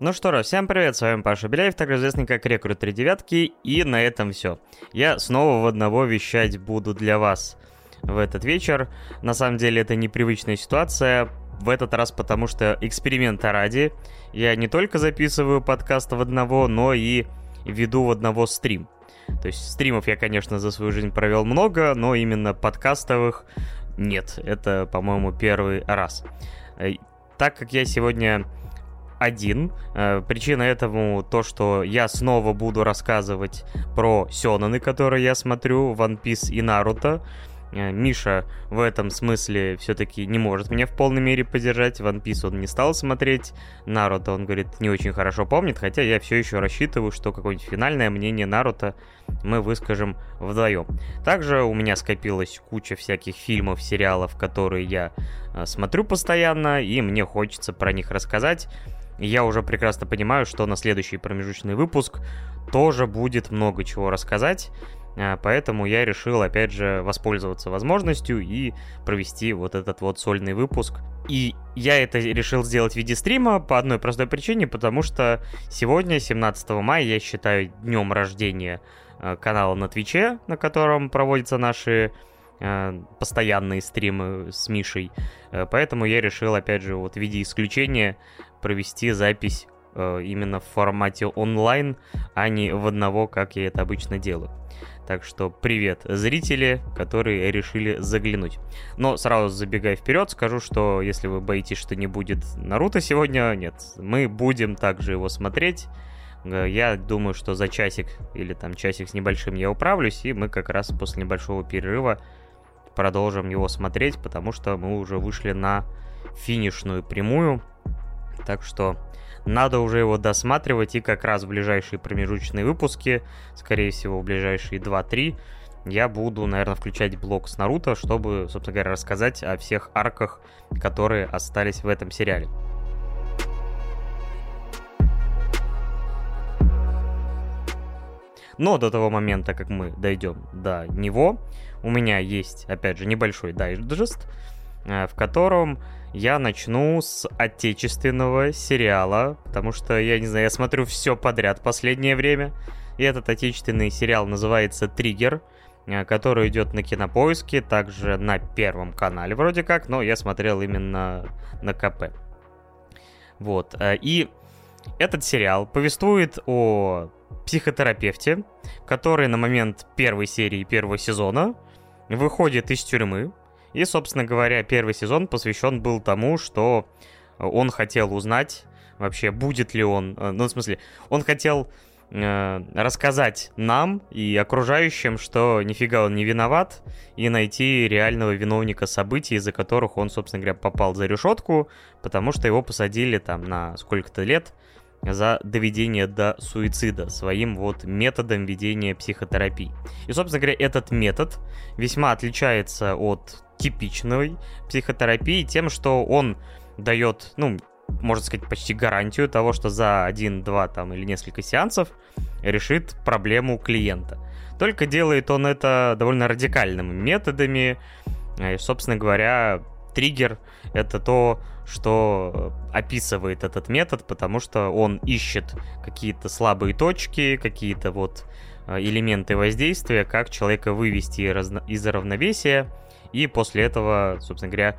Ну что ж, всем привет, с вами Паша Беляев, также известный как Рекрут 3 девятки, и на этом все. Я снова в одного вещать буду для вас в этот вечер. На самом деле это непривычная ситуация, в этот раз потому что эксперимента ради. Я не только записываю подкаст в одного, но и веду в одного стрим. То есть стримов я, конечно, за свою жизнь провел много, но именно подкастовых нет. Это, по-моему, первый раз. Э, так как я сегодня один. Э, причина этому то, что я снова буду рассказывать про сёнаны, которые я смотрю, One Piece и Наруто. Э, Миша в этом смысле все-таки не может меня в полной мере поддержать. One Piece он не стал смотреть. Наруто, он говорит, не очень хорошо помнит, хотя я все еще рассчитываю, что какое-нибудь финальное мнение Наруто мы выскажем вдвоем. Также у меня скопилась куча всяких фильмов, сериалов, которые я э, смотрю постоянно, и мне хочется про них рассказать я уже прекрасно понимаю, что на следующий промежуточный выпуск тоже будет много чего рассказать. А, поэтому я решил, опять же, воспользоваться возможностью и провести вот этот вот сольный выпуск. И я это решил сделать в виде стрима по одной простой причине, потому что сегодня, 17 мая, я считаю днем рождения а, канала на Твиче, на котором проводятся наши а, постоянные стримы с Мишей. Поэтому я решил, опять же, вот в виде исключения провести запись э, именно в формате онлайн, а не в одного, как я это обычно делаю. Так что привет, зрители, которые решили заглянуть. Но сразу забегая вперед, скажу, что если вы боитесь, что не будет Наруто сегодня, нет, мы будем также его смотреть. Э, я думаю, что за часик или там часик с небольшим я управлюсь, и мы как раз после небольшого перерыва продолжим его смотреть, потому что мы уже вышли на финишную прямую так что надо уже его досматривать, и как раз в ближайшие промежуточные выпуски, скорее всего, в ближайшие 2-3, я буду, наверное, включать блок с Наруто, чтобы, собственно говоря, рассказать о всех арках, которые остались в этом сериале. Но до того момента, как мы дойдем до него, у меня есть, опять же, небольшой дайджест, э, в котором я начну с отечественного сериала, потому что, я не знаю, я смотрю все подряд последнее время. И этот отечественный сериал называется «Триггер», э, который идет на Кинопоиске, также на Первом канале вроде как, но я смотрел именно на КП. Вот, э, и этот сериал повествует о психотерапевте, который на момент первой серии первого сезона выходит из тюрьмы, и, собственно говоря, первый сезон посвящен был тому, что он хотел узнать вообще, будет ли он... Э, ну, в смысле, он хотел э, рассказать нам и окружающим, что нифига он не виноват, и найти реального виновника событий, из-за которых он, собственно говоря, попал за решетку, потому что его посадили там на сколько-то лет за доведение до суицида своим вот методом ведения психотерапии. И, собственно говоря, этот метод весьма отличается от типичной психотерапии тем, что он дает, ну, можно сказать, почти гарантию того, что за один-два там или несколько сеансов решит проблему клиента. Только делает он это довольно радикальными методами. И, собственно говоря, триггер — это то, что описывает этот метод, потому что он ищет какие-то слабые точки, какие-то вот э, элементы воздействия, как человека вывести из равновесия, и после этого, собственно говоря,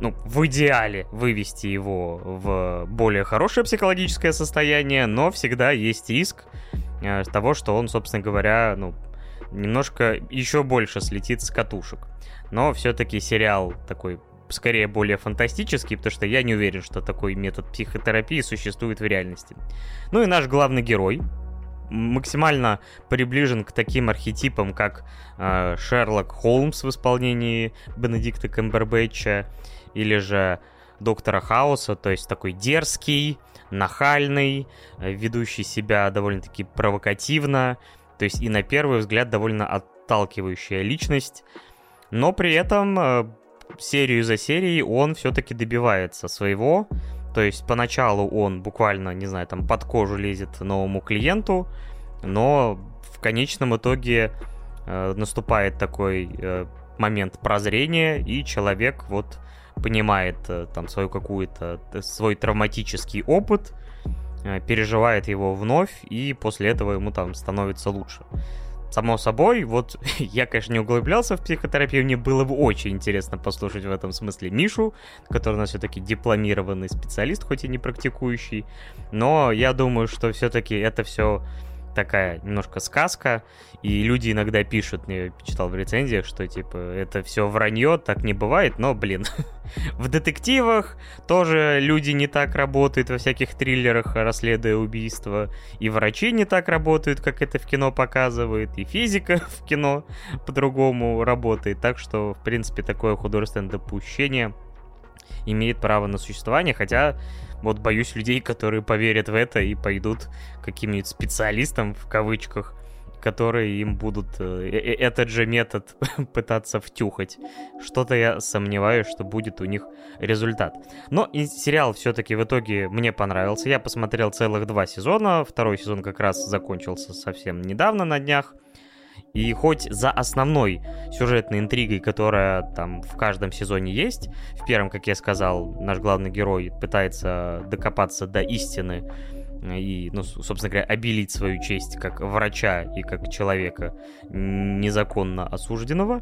ну, в идеале вывести его в более хорошее психологическое состояние, но всегда есть риск э, того, что он, собственно говоря, ну, немножко еще больше слетит с катушек. Но все-таки сериал такой скорее более фантастический, потому что я не уверен, что такой метод психотерапии существует в реальности. Ну и наш главный герой, максимально приближен к таким архетипам, как э, Шерлок Холмс в исполнении Бенедикта Камбербэтча, или же Доктора Хауса, то есть такой дерзкий, нахальный, ведущий себя довольно-таки провокативно, то есть и на первый взгляд довольно отталкивающая личность, но при этом э, серию за серией он все-таки добивается своего, то есть поначалу он буквально, не знаю, там под кожу лезет новому клиенту, но в конечном итоге э, наступает такой э, момент прозрения, и человек вот понимает э, там свою какую-то, э, свой травматический опыт, э, переживает его вновь, и после этого ему там становится лучше. Само собой, вот я, конечно, не углублялся в психотерапию, мне было бы очень интересно послушать в этом смысле Мишу, который у нас все-таки дипломированный специалист, хоть и не практикующий, но я думаю, что все-таки это все такая немножко сказка, и люди иногда пишут, я читал в рецензиях, что типа это все вранье, так не бывает, но, блин, в детективах тоже люди не так работают во всяких триллерах, расследуя убийства, и врачи не так работают, как это в кино показывает, и физика в кино по-другому работает, так что, в принципе, такое художественное допущение имеет право на существование, хотя вот боюсь людей, которые поверят в это и пойдут каким-нибудь специалистам, в кавычках, которые им будут э, э, э этот же метод пытаться втюхать. Что-то я сомневаюсь, что будет у них результат. Но и сериал все-таки в итоге мне понравился. Я посмотрел целых два сезона. Второй сезон как раз закончился совсем недавно на днях. И хоть за основной сюжетной интригой, которая там в каждом сезоне есть, в первом, как я сказал, наш главный герой пытается докопаться до истины и, ну, собственно говоря, обелить свою честь как врача и как человека незаконно осужденного.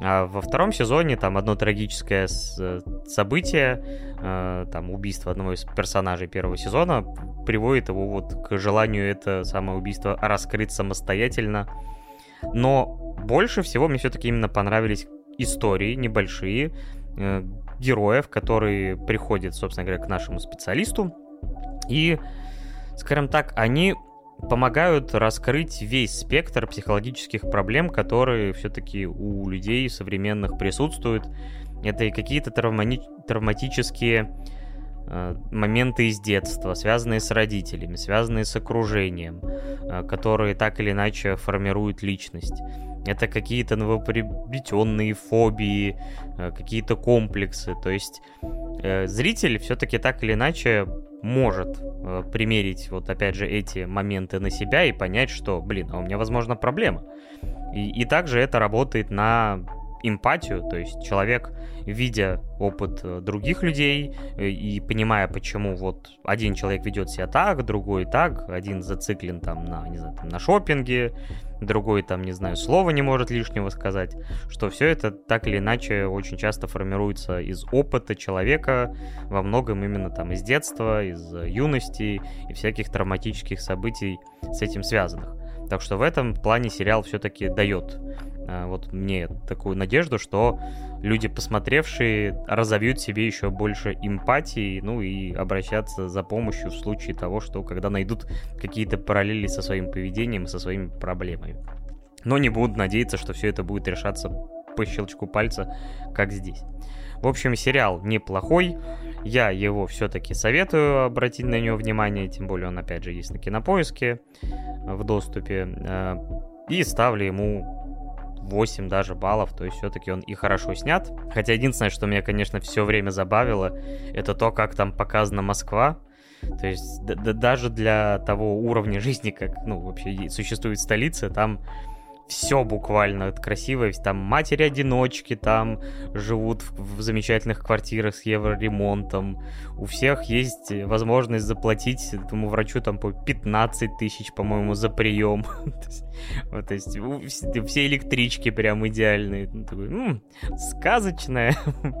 А во втором сезоне там одно трагическое событие, э, там убийство одного из персонажей первого сезона, приводит его вот к желанию это самое убийство раскрыть самостоятельно но больше всего мне все-таки именно понравились истории небольшие, э, героев, которые приходят, собственно говоря, к нашему специалисту. И, скажем так, они помогают раскрыть весь спектр психологических проблем, которые все-таки у людей современных присутствуют. Это и какие-то травмани- травматические моменты из детства, связанные с родителями, связанные с окружением, э, которые так или иначе формируют личность. Это какие-то новоприобретенные фобии, э, какие-то комплексы. То есть зритель все-таки так или иначе может примерить вот опять же эти моменты на себя и понять, что, блин, а у меня, возможно, проблема. И, и также это работает на эмпатию, то есть человек, видя опыт э, других людей э, и понимая, почему вот один человек ведет себя так, другой так, один зациклен там на, не знаю, там, на шопинге, другой там, не знаю, слова не может лишнего сказать, что все это так или иначе очень часто формируется из опыта человека, во многом именно там из детства, из юности и всяких травматических событий с этим связанных. Так что в этом плане сериал все-таки дает вот мне такую надежду, что люди, посмотревшие, разовьют себе еще больше эмпатии, ну и обращаться за помощью в случае того, что когда найдут какие-то параллели со своим поведением, со своими проблемами. Но не будут надеяться, что все это будет решаться по щелчку пальца, как здесь. В общем, сериал неплохой. Я его все-таки советую обратить на него внимание, тем более он, опять же, есть на кинопоиске в доступе. А, и ставлю ему 8 даже баллов, то есть все-таки он и хорошо снят. Хотя единственное, что меня, конечно, все время забавило, это то, как там показана Москва. То есть даже для того уровня жизни, как, ну, вообще существует столица, там все буквально красивое. Там матери-одиночки там живут в, в замечательных квартирах с евроремонтом. У всех есть возможность заплатить этому врачу там по 15 тысяч, по-моему, за прием. То есть все электрички прям идеальные. Ну, сказочная,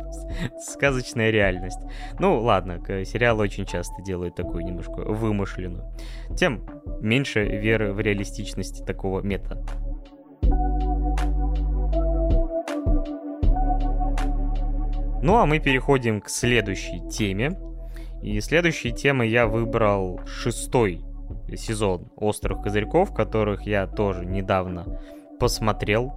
сказочная реальность. Ну, ладно, сериал очень часто делают такую немножко вымышленную. Тем меньше веры в реалистичность такого метода. Ну а мы переходим к следующей теме. И следующей темой я выбрал шестой сезон «Острых козырьков», которых я тоже недавно посмотрел.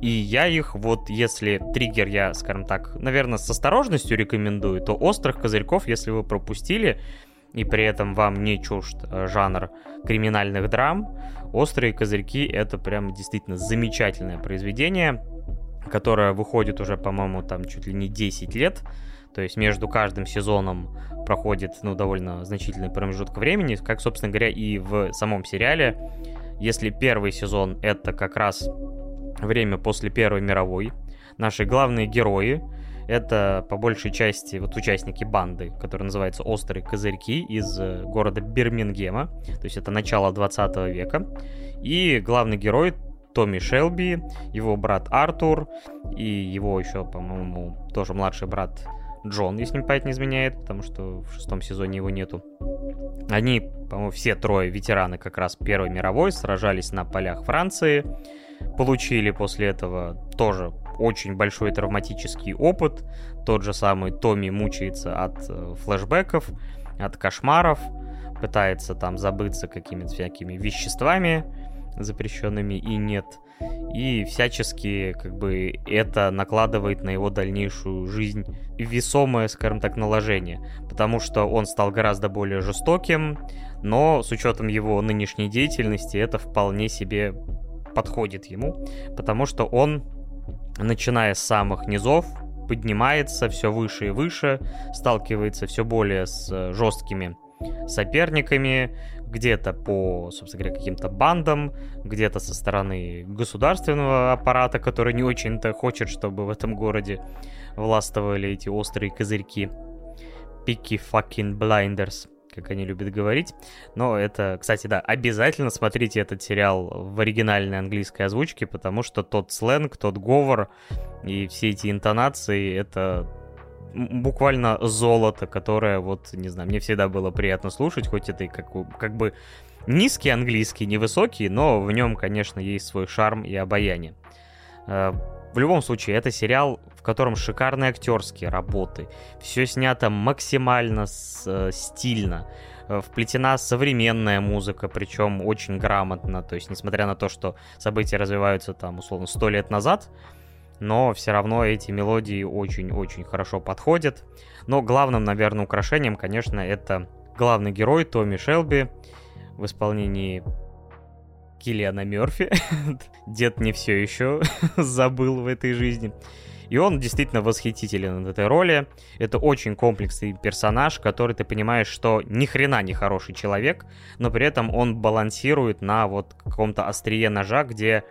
И я их, вот если триггер я, скажем так, наверное, с осторожностью рекомендую, то «Острых козырьков», если вы пропустили, и при этом вам не чужд э, жанр криминальных драм, «Острые козырьки» — это прям действительно замечательное произведение, которое выходит уже, по-моему, там чуть ли не 10 лет. То есть между каждым сезоном проходит, ну, довольно значительный промежуток времени, как, собственно говоря, и в самом сериале. Если первый сезон — это как раз время после Первой мировой, наши главные герои — Это по большей части вот участники банды, которая называется «Острые козырьки» из э, города Бирмингема. То есть это начало 20 века. И главный герой Томми Шелби, его брат Артур и его еще, по-моему, тоже младший брат Джон, если мне память не изменяет, потому что в шестом сезоне его нету. Они, по-моему, все трое ветераны как раз Первой мировой, сражались на полях Франции, получили после этого тоже очень большой травматический опыт. Тот же самый Томми мучается от э, флэшбэков, от кошмаров, пытается там забыться какими-то всякими веществами запрещенными и нет. И всячески как бы это накладывает на его дальнейшую жизнь весомое, скажем так, наложение. Потому что он стал гораздо более жестоким, но с учетом его нынешней деятельности это вполне себе подходит ему, потому что он, начиная с самых низов, поднимается все выше и выше, сталкивается все более с жесткими соперниками, где-то по, собственно говоря, каким-то бандам, где-то со стороны государственного аппарата, который не очень-то хочет, чтобы в этом городе властвовали эти острые козырьки. Picky fucking blinders, как они любят говорить. Но это, кстати, да, обязательно смотрите этот сериал в оригинальной английской озвучке, потому что тот сленг, тот говор и все эти интонации, это буквально золото, которое вот, не знаю, мне всегда было приятно слушать, хоть это и как, как бы низкий английский, невысокий, но в нем, конечно, есть свой шарм и обаяние. Э, в любом случае, это сериал, в котором шикарные актерские работы. Все снято максимально с, э, стильно. Э, вплетена современная музыка, причем очень грамотно. То есть, несмотря на то, что события развиваются там, условно, сто лет назад, но все равно эти мелодии очень-очень хорошо подходят. Но главным, наверное, украшением, конечно, это главный герой Томми Шелби в исполнении Киллиана Мерфи. Дед не все еще забыл в этой жизни. И он действительно восхитителен в этой роли. Это очень комплексный персонаж, который ты понимаешь, что ни хрена не хороший человек, но при этом он балансирует на вот каком-то острие ножа, где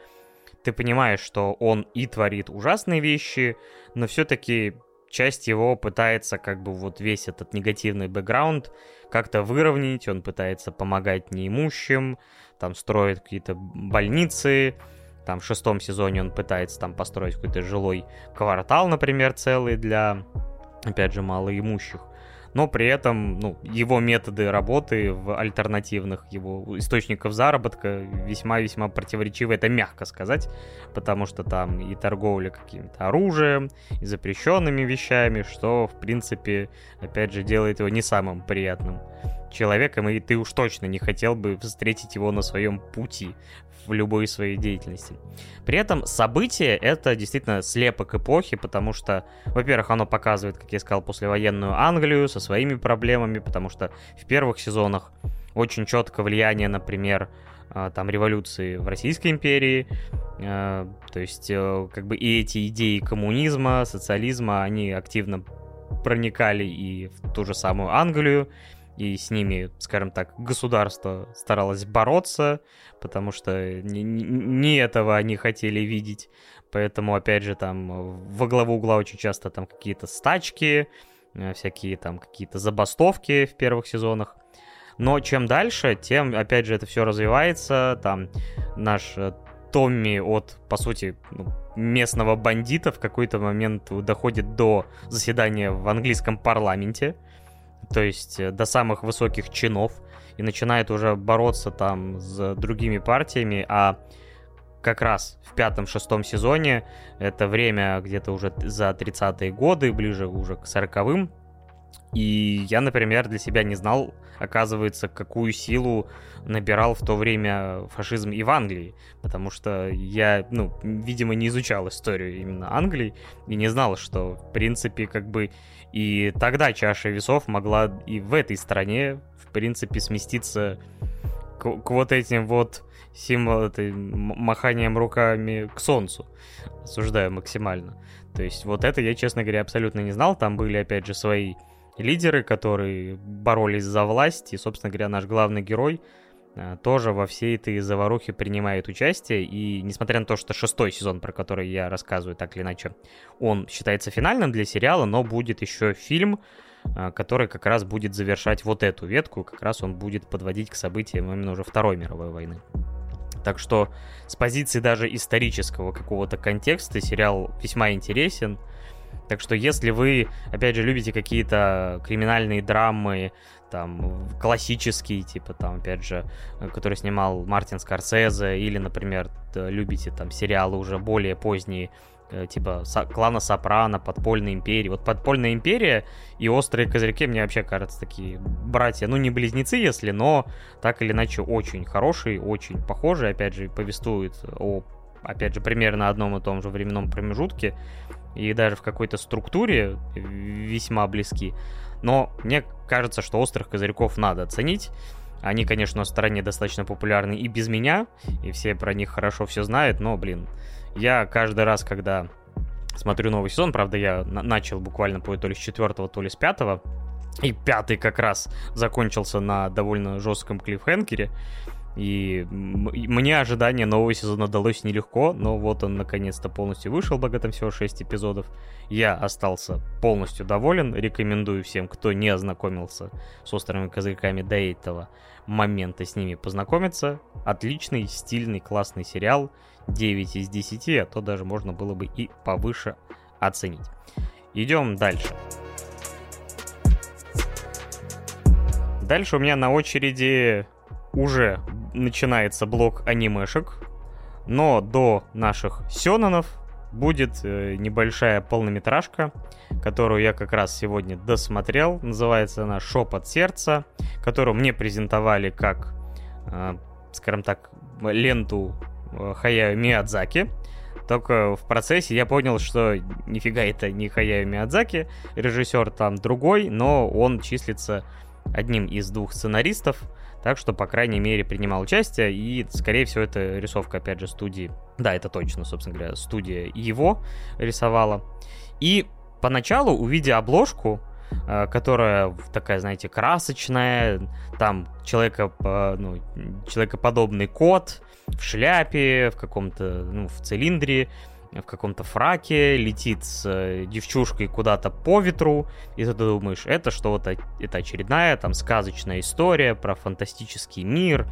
ты понимаешь, что он и творит ужасные вещи, но все-таки часть его пытается как бы вот весь этот негативный бэкграунд как-то выровнять, он пытается помогать неимущим, там строит какие-то больницы, там в шестом сезоне он пытается там построить какой-то жилой квартал, например, целый для, опять же, малоимущих. Но при этом ну, его методы работы в альтернативных его источников заработка весьма-весьма противоречивы, это мягко сказать, потому что там и торговля каким-то оружием, и запрещенными вещами, что, в принципе, опять же, делает его не самым приятным человеком, и ты уж точно не хотел бы встретить его на своем пути в любой своей деятельности. При этом событие — это действительно слепок эпохи, потому что, во-первых, оно показывает, как я сказал, послевоенную Англию со своими проблемами, потому что в первых сезонах очень четко влияние, например, а, там революции в Российской империи, а, то есть э, как бы и эти идеи коммунизма, социализма, они активно проникали и в ту же самую Англию, и с ними, скажем так, государство старалось бороться, потому что не, этого они хотели видеть. Поэтому, опять же, там во главу угла очень часто там какие-то стачки, э, всякие там какие-то забастовки в первых сезонах. Но чем дальше, тем, опять же, это все развивается. Там наш э, Томми от, по сути, ну, местного бандита в какой-то момент доходит до заседания в английском парламенте, то есть э, до самых высоких чинов, и начинает уже бороться там с другими партиями, а как раз в пятом-шестом сезоне, это время где-то уже за 30-е годы, ближе уже к 40-м, и я, например, для себя не знал, оказывается, какую силу набирал в то время фашизм и в Англии. Потому что я, ну, видимо, не изучал историю именно Англии и не знал, что, в принципе, как бы и тогда чаша весов могла и в этой стране, в принципе, сместиться к, к вот этим вот символам, маханием руками к солнцу. Осуждаю максимально. То есть вот это я, честно говоря, абсолютно не знал. Там были, опять же, свои лидеры, которые боролись за власть, и, собственно говоря, наш главный герой тоже во всей этой заварухе принимает участие. И несмотря на то, что шестой сезон, про который я рассказываю так или иначе, он считается финальным для сериала, но будет еще фильм, э, который как раз будет завершать вот эту ветку, как раз он будет подводить к событиям именно уже Второй мировой войны. Так что с позиции даже исторического какого-то контекста сериал весьма интересен. Так что если вы, опять же, любите какие-то криминальные драмы, там, классические, типа, там, опять же, который снимал Мартин Скорсезе, или, например, любите там сериалы уже более поздние, э, типа клана Сопрано, Подпольная империя. Вот Подпольная империя и Острые козырьки мне вообще кажется такие братья, ну не близнецы, если, но так или иначе очень хорошие, очень похожие, опять же, повествуют о, опять же, примерно одном и том же временном промежутке и даже в какой-то структуре весьма близки. Но мне кажется, что острых козырьков надо оценить. Они, конечно, на стороне достаточно популярны и без меня, и все про них хорошо все знают, но, блин, я каждый раз, когда смотрю новый сезон, правда, я начал буквально по то ли с четвертого, то ли с пятого, и пятый как раз закончился на довольно жестком клиффхенкере, и мне ожидание нового сезона далось нелегко, но вот он наконец-то полностью вышел, благо там всего 6 эпизодов. Я остался полностью доволен, рекомендую всем, кто не ознакомился с острыми козырьками до этого момента с ними познакомиться. Отличный, стильный, классный сериал, 9 из 10, а то даже можно было бы и повыше оценить. Идем дальше. Дальше у меня на очереди уже начинается блок анимешек, но до наших сёнонов будет э, небольшая полнометражка, которую я как раз сегодня досмотрел. Называется она «Шепот сердца», которую мне презентовали как, э, скажем так, ленту э, Хаяо Миядзаки. Только в процессе я понял, что нифига это не Хаяо Миядзаки, режиссер там другой, но он числится одним из двух сценаристов, так что, по крайней мере, принимал участие, и, скорее всего, это рисовка, опять же, студии. Да, это точно, собственно говоря, студия его рисовала. И поначалу, увидя обложку, э, которая такая, знаете, красочная, там человека, ну, человекоподобный кот в шляпе, в каком-то, ну, в цилиндре, в каком-то фраке, летит с э, девчушкой куда-то по ветру, и ты думаешь, это что-то, это очередная там сказочная история про фантастический мир,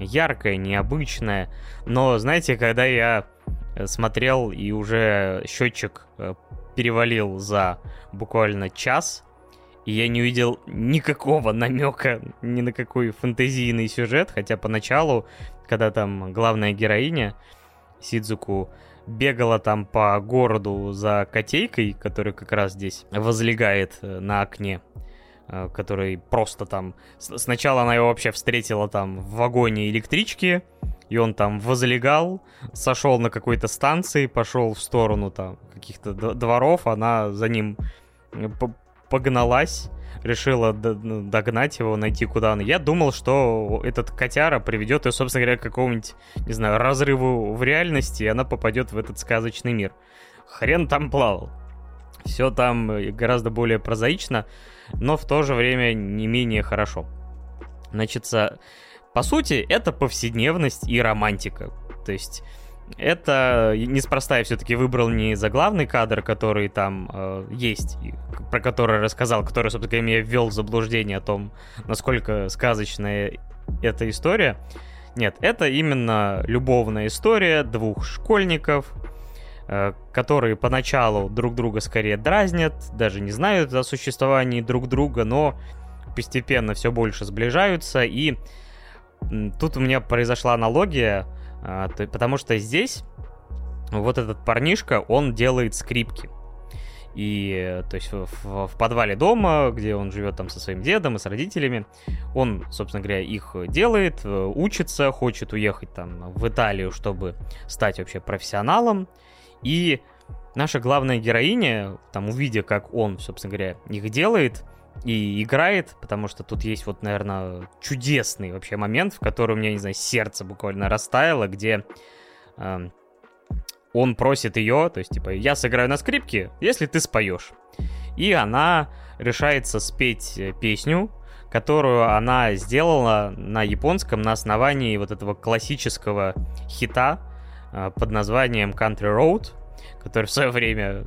яркая, необычная. Но, знаете, когда я э, смотрел и уже счетчик э, перевалил за буквально час, и я не увидел никакого намека ни на какой фэнтезийный сюжет, хотя поначалу, когда там главная героиня Сидзуку бегала там по городу за котейкой, который как раз здесь возлегает э, на окне, э, который просто там... Сначала она его вообще встретила там в вагоне электрички, и он там возлегал, сошел на какой-то станции, пошел в сторону там каких-то дворов, она за ним э, погналась, решила ну, догнать его, найти куда он. Я думал, что этот котяра приведет ее, собственно говоря, к какому-нибудь, не знаю, разрыву в реальности, и она попадет в этот сказочный мир. Хрен там плавал. Все там гораздо более прозаично, но в то же время не менее хорошо. Значит, по сути, это повседневность и романтика. То есть это неспроста я все-таки выбрал не заглавный кадр, который там э, есть, про который рассказал, который, собственно меня ввел в заблуждение о том, насколько сказочная эта история. Нет, это именно любовная история двух школьников, э, которые поначалу друг друга скорее дразнят, даже не знают о существовании друг друга, но постепенно все больше сближаются. И тут у меня произошла аналогия а, то, потому что здесь вот этот парнишка, он делает скрипки. И, то есть, в, в подвале дома, где он живет там со своим дедом и с родителями, он, собственно говоря, их делает, э, учится, хочет уехать там в Италию, чтобы стать вообще профессионалом. И наша главная героиня, там, увидя, как он, собственно говоря, их делает, и играет, потому что тут есть вот, наверное, чудесный вообще момент, в который у меня, не знаю, сердце буквально растаяло, где э, он просит ее, то есть, типа, я сыграю на скрипке, если ты споешь. И она решается спеть э, песню, которую она сделала на японском на основании вот этого классического хита э, под названием Country Road, который в свое время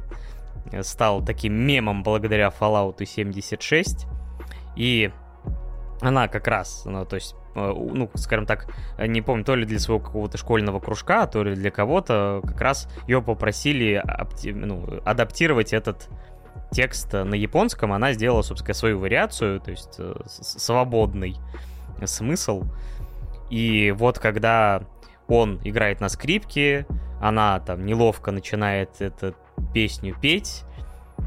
стал таким мемом благодаря Fallout 76. И она как раз, ну, то есть, э, ну, скажем так, не помню, то ли для своего какого-то школьного кружка, то ли для кого-то, как раз ее попросили ну, адаптировать этот текст на японском. Она сделала, собственно, свою вариацию, то есть э, свободный смысл. И вот когда он играет на скрипке, она там неловко начинает эту песню петь,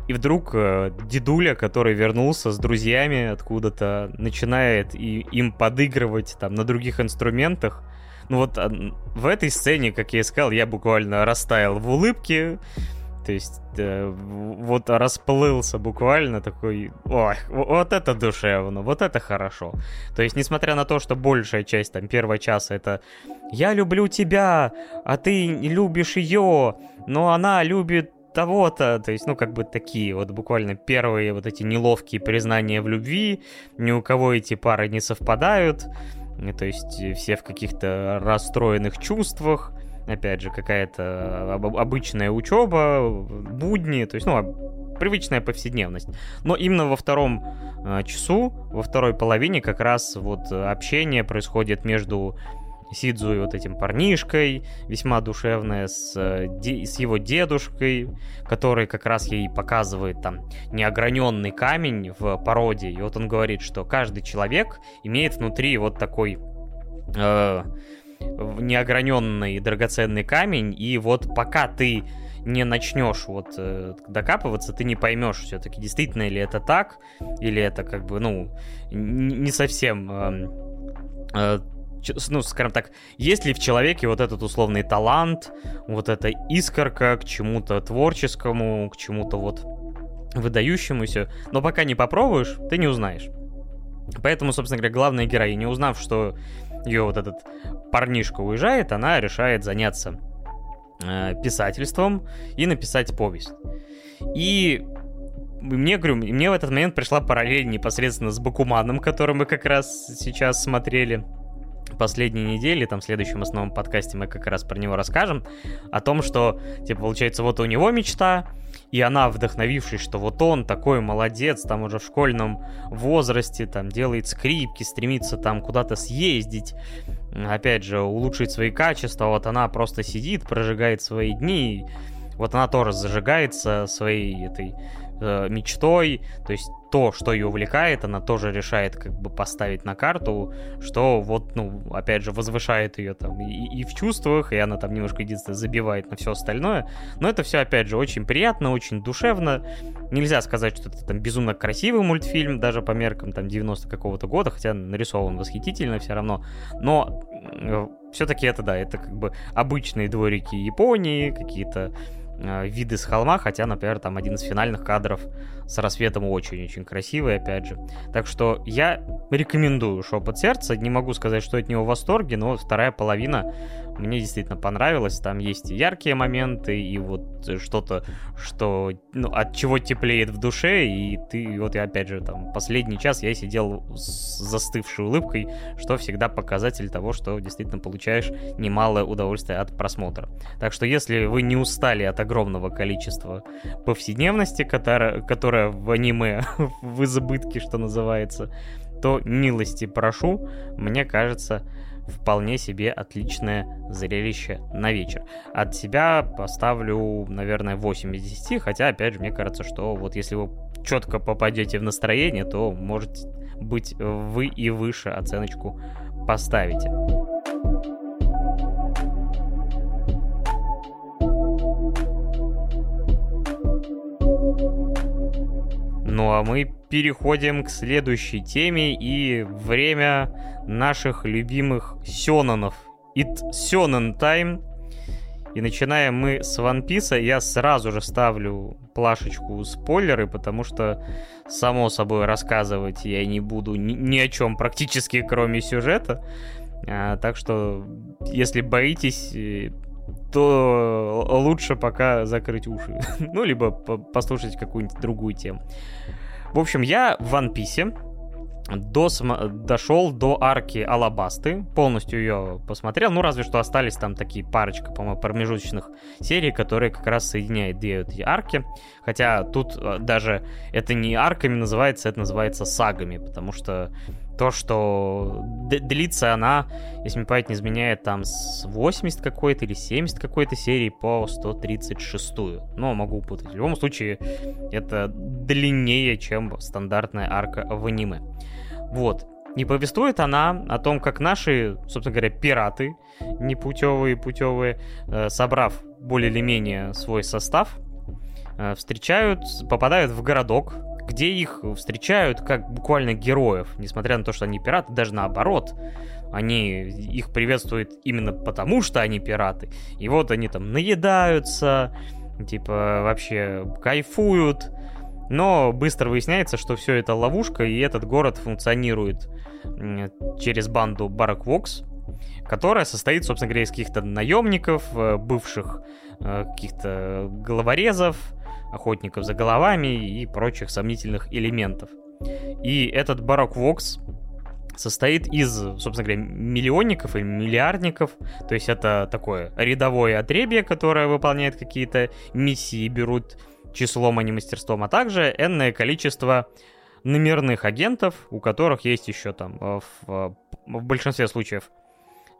и вдруг э, дедуля, который вернулся с друзьями откуда-то, начинает и, им подыгрывать там на других инструментах. Ну вот в этой сцене, как я и сказал, я буквально растаял в улыбке. То есть э, вот расплылся буквально такой, ой, вот это душевно, вот это хорошо. То есть несмотря на то, что большая часть там первого часа это я люблю тебя, а ты любишь ее, но она любит того-то, то есть, ну, как бы такие вот буквально первые вот эти неловкие признания в любви, ни у кого эти пары не совпадают, то есть все в каких-то расстроенных чувствах, опять же, какая-то обычная учеба, будни, то есть, ну, привычная повседневность. Но именно во втором э, часу, во второй половине как раз вот общение происходит между Сидзу и вот этим парнишкой, весьма душевная, с, э, де, с его дедушкой, который как раз ей показывает там неограненный камень в породе. И вот он говорит, что каждый человек имеет внутри вот такой э, неограненный драгоценный камень, и вот пока ты не начнешь вот э, докапываться, ты не поймешь все-таки, действительно ли это так, или это как бы, ну, не совсем э, э, ну, скажем так, есть ли в человеке вот этот условный талант, вот эта искорка к чему-то творческому, к чему-то вот выдающемуся, но пока не попробуешь, ты не узнаешь. Поэтому, собственно говоря, главная героиня, узнав, что ее вот этот парнишка уезжает, она решает заняться э, писательством и написать повесть. И мне, говорю, мне в этот момент пришла параллель непосредственно с Бакуманом, который мы как раз сейчас смотрели последней недели, там, в следующем основном подкасте мы как раз про него расскажем, о том, что, типа, получается, вот у него мечта, и она, вдохновившись, что вот он такой молодец, там уже в школьном возрасте, там делает скрипки, стремится там куда-то съездить, опять же, улучшить свои качества, вот она просто сидит, прожигает свои дни, вот она тоже зажигается своей этой э, мечтой, то есть то, что ее увлекает, она тоже решает как бы поставить на карту, что вот, ну, опять же, возвышает ее там и, и в чувствах, и она там немножко единственное забивает на все остальное. Но это все, опять же, очень приятно, очень душевно. Нельзя сказать, что это там безумно красивый мультфильм, даже по меркам там 90 какого-то года, хотя нарисован восхитительно все равно. Но все-таки это, да, это как бы обычные дворики Японии, какие-то виды с холма, хотя, например, там один из финальных кадров с рассветом очень-очень красивый, опять же. Так что я рекомендую «Шепот сердца», не могу сказать, что от него в восторге, но вторая половина мне действительно понравилось. Там есть и яркие моменты, и вот что-то, что ну, от чего теплеет в душе, и ты, вот я опять же, там, последний час я сидел с застывшей улыбкой, что всегда показатель того, что действительно получаешь немалое удовольствие от просмотра. Так что если вы не устали от огромного количества повседневности, которая, которая в аниме в избытке, что называется, то милости прошу, мне кажется, вполне себе отличное зрелище на вечер. От себя поставлю, наверное, 8 из 10, хотя, опять же, мне кажется, что вот если вы четко попадете в настроение, то, может быть, вы и выше оценочку поставите. Ну а мы переходим к следующей теме и время наших любимых сёнонов. It Сёнон Time. И начинаем мы с One Piece. Я сразу же ставлю плашечку спойлеры, потому что, само собой, рассказывать я не буду ни, ни о чем практически, кроме сюжета. А, так что, если боитесь, э, то лучше пока закрыть уши. ну, либо послушать какую-нибудь другую тему. В общем, я в One Piece до, дошел до арки Алабасты, полностью ее посмотрел, ну разве что остались там такие парочка, по-моему, промежуточных серий, которые как раз соединяют две эти арки, хотя тут э, даже это не арками называется, это называется сагами, потому что то, что длится она, если мне память не изменяет, там с 80 какой-то или 70 какой-то серии по 136. Но могу путать. В любом случае, это длиннее, чем стандартная арка в аниме. Вот. И повествует она о том, как наши, собственно говоря, пираты, непутевые, путевые, э, собрав более или менее свой состав, э, встречают, попадают в городок, где их встречают как буквально героев, несмотря на то, что они пираты, даже наоборот. Они их приветствуют именно потому, что они пираты. И вот они там наедаются, типа вообще кайфуют, но быстро выясняется, что все это ловушка, и этот город функционирует через банду Барак Вокс, которая состоит, собственно говоря, из каких-то наемников, э, бывших э, каких-то головорезов, охотников за головами и прочих сомнительных элементов. И этот Барак Вокс состоит из, собственно говоря, миллионников и миллиардников. То есть это такое рядовое отребье, которое выполняет какие-то миссии, берут числом, а не мастерством, а также энное количество номерных агентов, у которых есть еще там э, в, э, в большинстве случаев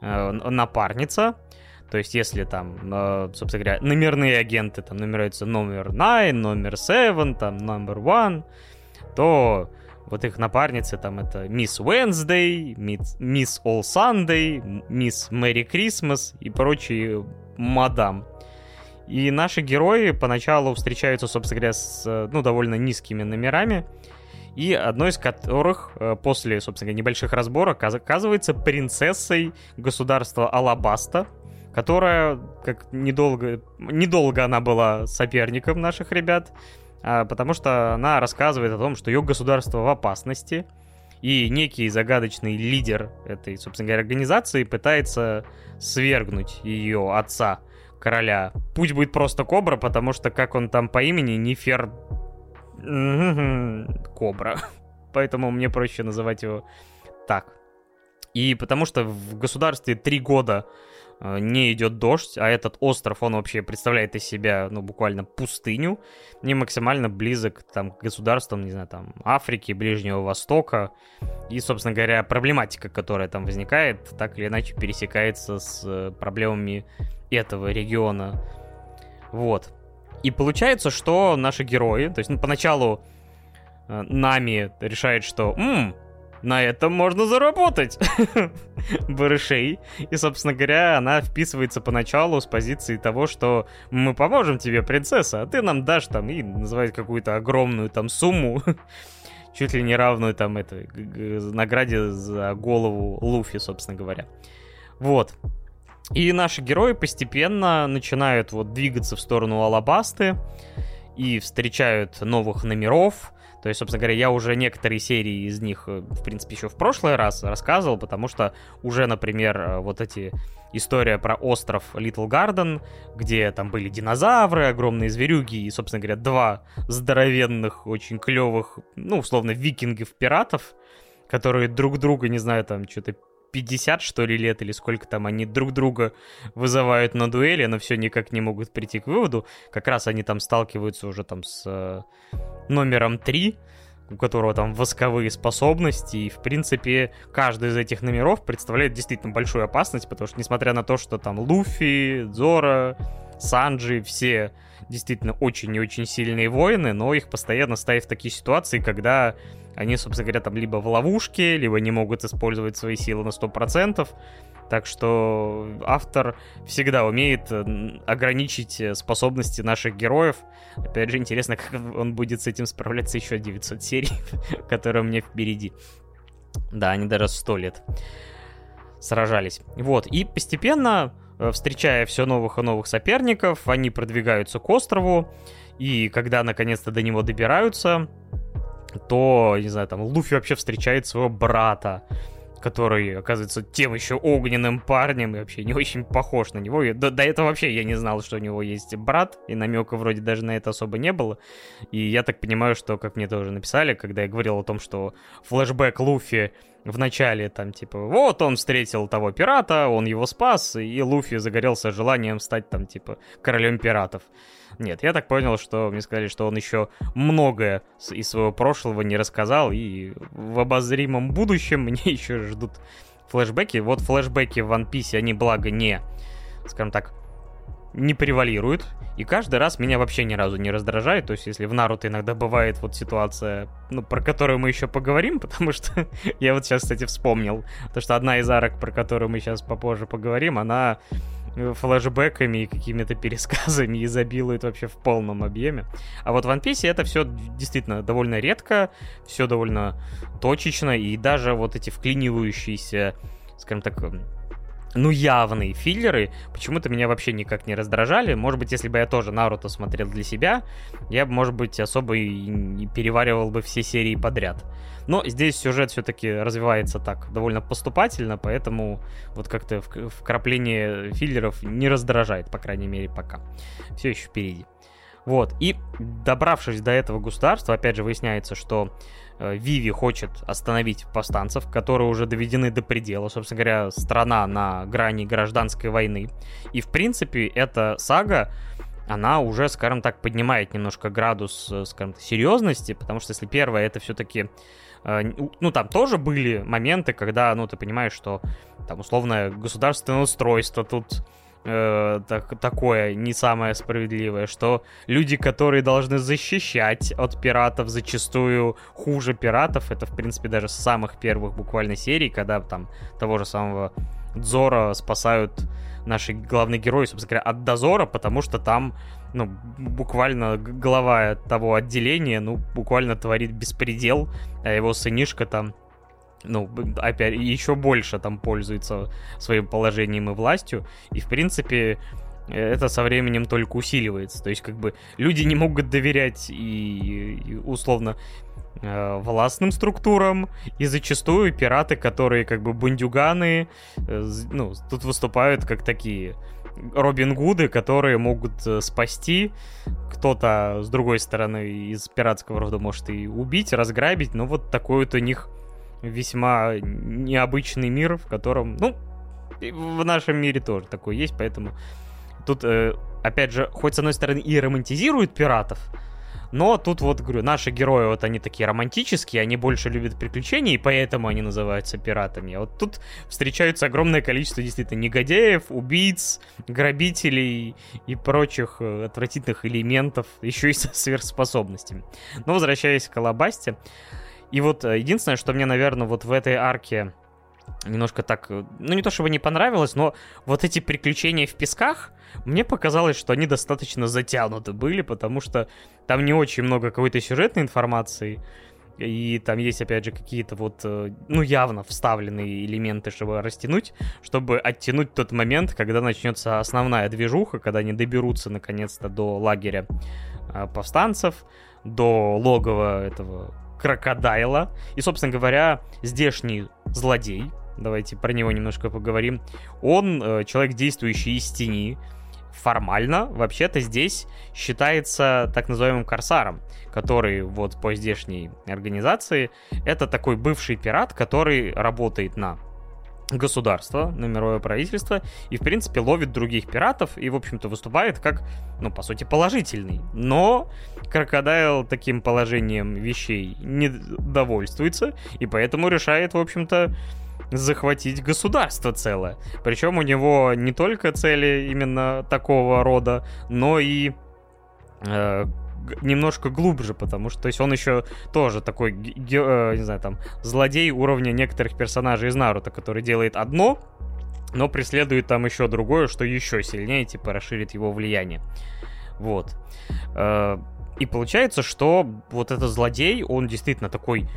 э, напарница. То есть, если там, собственно говоря, номерные агенты там нумеруются номер 9, номер 7, там номер 1, то вот их напарницы там это Мисс Wednesday, Мисс All Sunday, Мисс Мэри Крисмас и прочие мадам. И наши герои поначалу встречаются, собственно говоря, с ну, довольно низкими номерами, и одной из которых э, после, собственно говоря, небольших разборок оказывается принцессой государства Алабаста, которая, как недолго, недолго она была соперником наших ребят, а, потому что она рассказывает о том, что ее государство в опасности, и некий загадочный лидер этой, собственно говоря, организации пытается свергнуть ее отца, короля. Путь будет просто Кобра, потому что как он там по имени, Нифер... Кобра. Поэтому мне проще называть его так. И потому что в государстве три года не идет дождь, а этот остров, он вообще представляет из себя, ну, буквально пустыню, не максимально близок там, к государствам, не знаю, там, Африки, Ближнего Востока, и, собственно говоря, проблематика, которая там возникает, так или иначе пересекается с э, проблемами этого региона. Вот. И получается, что наши герои, то есть ну, поначалу э, Нами решает, что «Ммм, на этом можно заработать барышей. И, собственно говоря, она вписывается поначалу с позиции того, что мы поможем тебе, принцесса, а ты нам дашь там и называет какую-то огромную там сумму, чуть ли не равную там этой награде за голову Луфи, собственно говоря. Вот. И наши герои постепенно начинают вот двигаться в сторону Алабасты и встречают новых номеров, то есть, собственно говоря, я уже некоторые серии из них, э, в принципе, еще в прошлый раз рассказывал, потому что уже, например, э, вот эти история про остров Литл Гарден, где там были динозавры, огромные зверюги и, собственно говоря, два здоровенных, очень клевых, ну, условно, викингов-пиратов, которые друг друга, не знаю, там, что-то 50, что ли, лет, или сколько там они друг друга вызывают на дуэли, но все никак не могут прийти к выводу. Как раз они там сталкиваются уже там с э, номером 3, у которого там восковые способности, и, в принципе, каждый из этих номеров представляет действительно большую опасность, потому что, несмотря на то, что там Луфи, Зора, Санджи, все действительно очень и очень сильные воины, но их постоянно ставят в такие ситуации, когда они, собственно говоря, там либо в ловушке, либо не могут использовать свои силы на 100%. Так что автор всегда умеет э, ограничить э, способности наших героев. Опять же, интересно, как он будет с этим справляться еще 900 серий, которые у меня впереди. Да, они даже 100 лет сражались. Вот, и постепенно, э, встречая все новых и новых соперников, они продвигаются к острову, и когда наконец-то до него добираются, то, не знаю, там, Луфи вообще встречает своего брата, который оказывается тем еще огненным парнем и вообще не очень похож на него. И до, до этого вообще я не знал, что у него есть брат, и намека вроде даже на это особо не было. И я так понимаю, что, как мне тоже написали, когда я говорил о том, что флешбэк Луфи в начале там типа вот он встретил того пирата, он его спас, и Луфи загорелся желанием стать там типа королем пиратов. Нет, я так понял, что мне сказали, что он еще многое из своего прошлого не рассказал, и в обозримом будущем мне еще ждут флешбеки. Вот флешбеки в One Piece, они, благо, не, скажем так, не превалируют. И каждый раз меня вообще ни разу не раздражает. То есть, если в Наруто иногда бывает вот ситуация, ну, про которую мы еще поговорим, потому что я вот сейчас, кстати, вспомнил, то, что одна из арок, про которую мы сейчас попозже поговорим, она флэшбэками и какими-то пересказами изобилует вообще в полном объеме. А вот в One Piece это все действительно довольно редко, все довольно точечно, и даже вот эти вклинивающиеся, скажем так, ну, явные филлеры почему-то меня вообще никак не раздражали. Может быть, если бы я тоже Наруто смотрел для себя, я может быть, особо и не переваривал бы все серии подряд. Но здесь сюжет все-таки развивается так довольно поступательно, поэтому вот как-то вкрапление филлеров не раздражает, по крайней мере, пока. Все еще впереди. Вот, и добравшись до этого государства, опять же выясняется, что Виви хочет остановить повстанцев, которые уже доведены до предела. Собственно говоря, страна на грани гражданской войны. И, в принципе, эта сага, она уже, скажем так, поднимает немножко градус, э, скажем так, серьезности, потому что если первое, это все-таки э, ну, там тоже были моменты, когда, ну, ты понимаешь, что там условное государственное устройство тут э, так, такое не самое справедливое, что люди, которые должны защищать от пиратов, зачастую хуже пиратов. Это, в принципе, даже с самых первых буквально серий, когда там того же самого Дзора спасают наши главные герои, собственно говоря, от дозора, потому что там, ну, буквально глава того отделения, ну, буквально творит беспредел, а его сынишка там ну, опять, еще больше там пользуется своим положением и властью. И, в принципе, это со временем только усиливается. То есть, как бы, люди не могут доверять и, и условно, э, властным структурам, и зачастую пираты, которые, как бы, бандюганы, э, ну, тут выступают как такие Робин Гуды, которые могут э, спасти. Кто-то, с другой стороны, из пиратского рода может и убить, разграбить, но вот такой вот у них весьма необычный мир, в котором, ну, в нашем мире тоже такой есть, поэтому тут, э, опять же, хоть с одной стороны и романтизируют пиратов, но тут вот, говорю, наши герои, вот они такие романтические, они больше любят приключения, и поэтому они называются пиратами. А вот тут встречаются огромное количество действительно негодяев, убийц, грабителей и прочих э, отвратительных элементов, еще и со сверхспособностями. Но возвращаясь к Алабасте, и вот э, единственное, что мне, наверное, вот в этой арке немножко так, э, ну не то чтобы не понравилось, но вот эти приключения в песках, мне показалось, что они достаточно затянуты были, потому что там не очень много какой-то сюжетной информации, и там есть, опять же, какие-то вот, э, ну, явно вставленные элементы, чтобы растянуть, чтобы оттянуть тот момент, когда начнется основная движуха, когда они доберутся, наконец-то, до лагеря повстанцев, до логова этого крокодайла. И, собственно говоря, здешний злодей, давайте про него немножко поговорим, он э, человек, действующий из тени, формально, вообще-то здесь считается так называемым корсаром, который вот по здешней организации, это такой бывший пират, который работает на государство, на мировое правительство, и, в принципе, ловит других пиратов и, в общем-то, выступает как, ну, по сути, положительный. Но Крокодайл таким положением вещей не довольствуется, и поэтому решает, в общем-то, захватить государство целое. Причем у него не только цели именно такого рода, но и э, немножко глубже, потому что, то есть он еще тоже такой, э, не знаю, там, злодей уровня некоторых персонажей из Наруто, который делает одно, но преследует там еще другое, что еще сильнее, типа, расширит его влияние. Вот. Э, и получается, что вот этот злодей, он действительно такой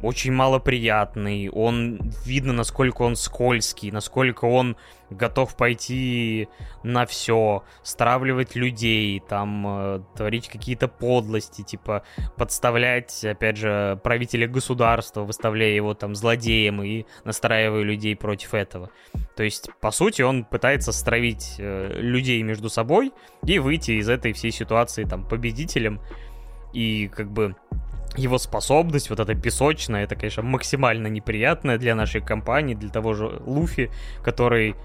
очень малоприятный, он видно, насколько он скользкий, насколько он готов пойти на все, стравливать людей, там, э, творить какие-то подлости, типа, подставлять, опять же, правителя государства, выставляя его там злодеем и настраивая людей против этого. То есть, по сути, он пытается стравить э, людей между собой и выйти из этой всей ситуации там победителем. И как бы его способность, вот эта песочная, это, конечно, максимально неприятная для нашей компании, для того же Луфи, который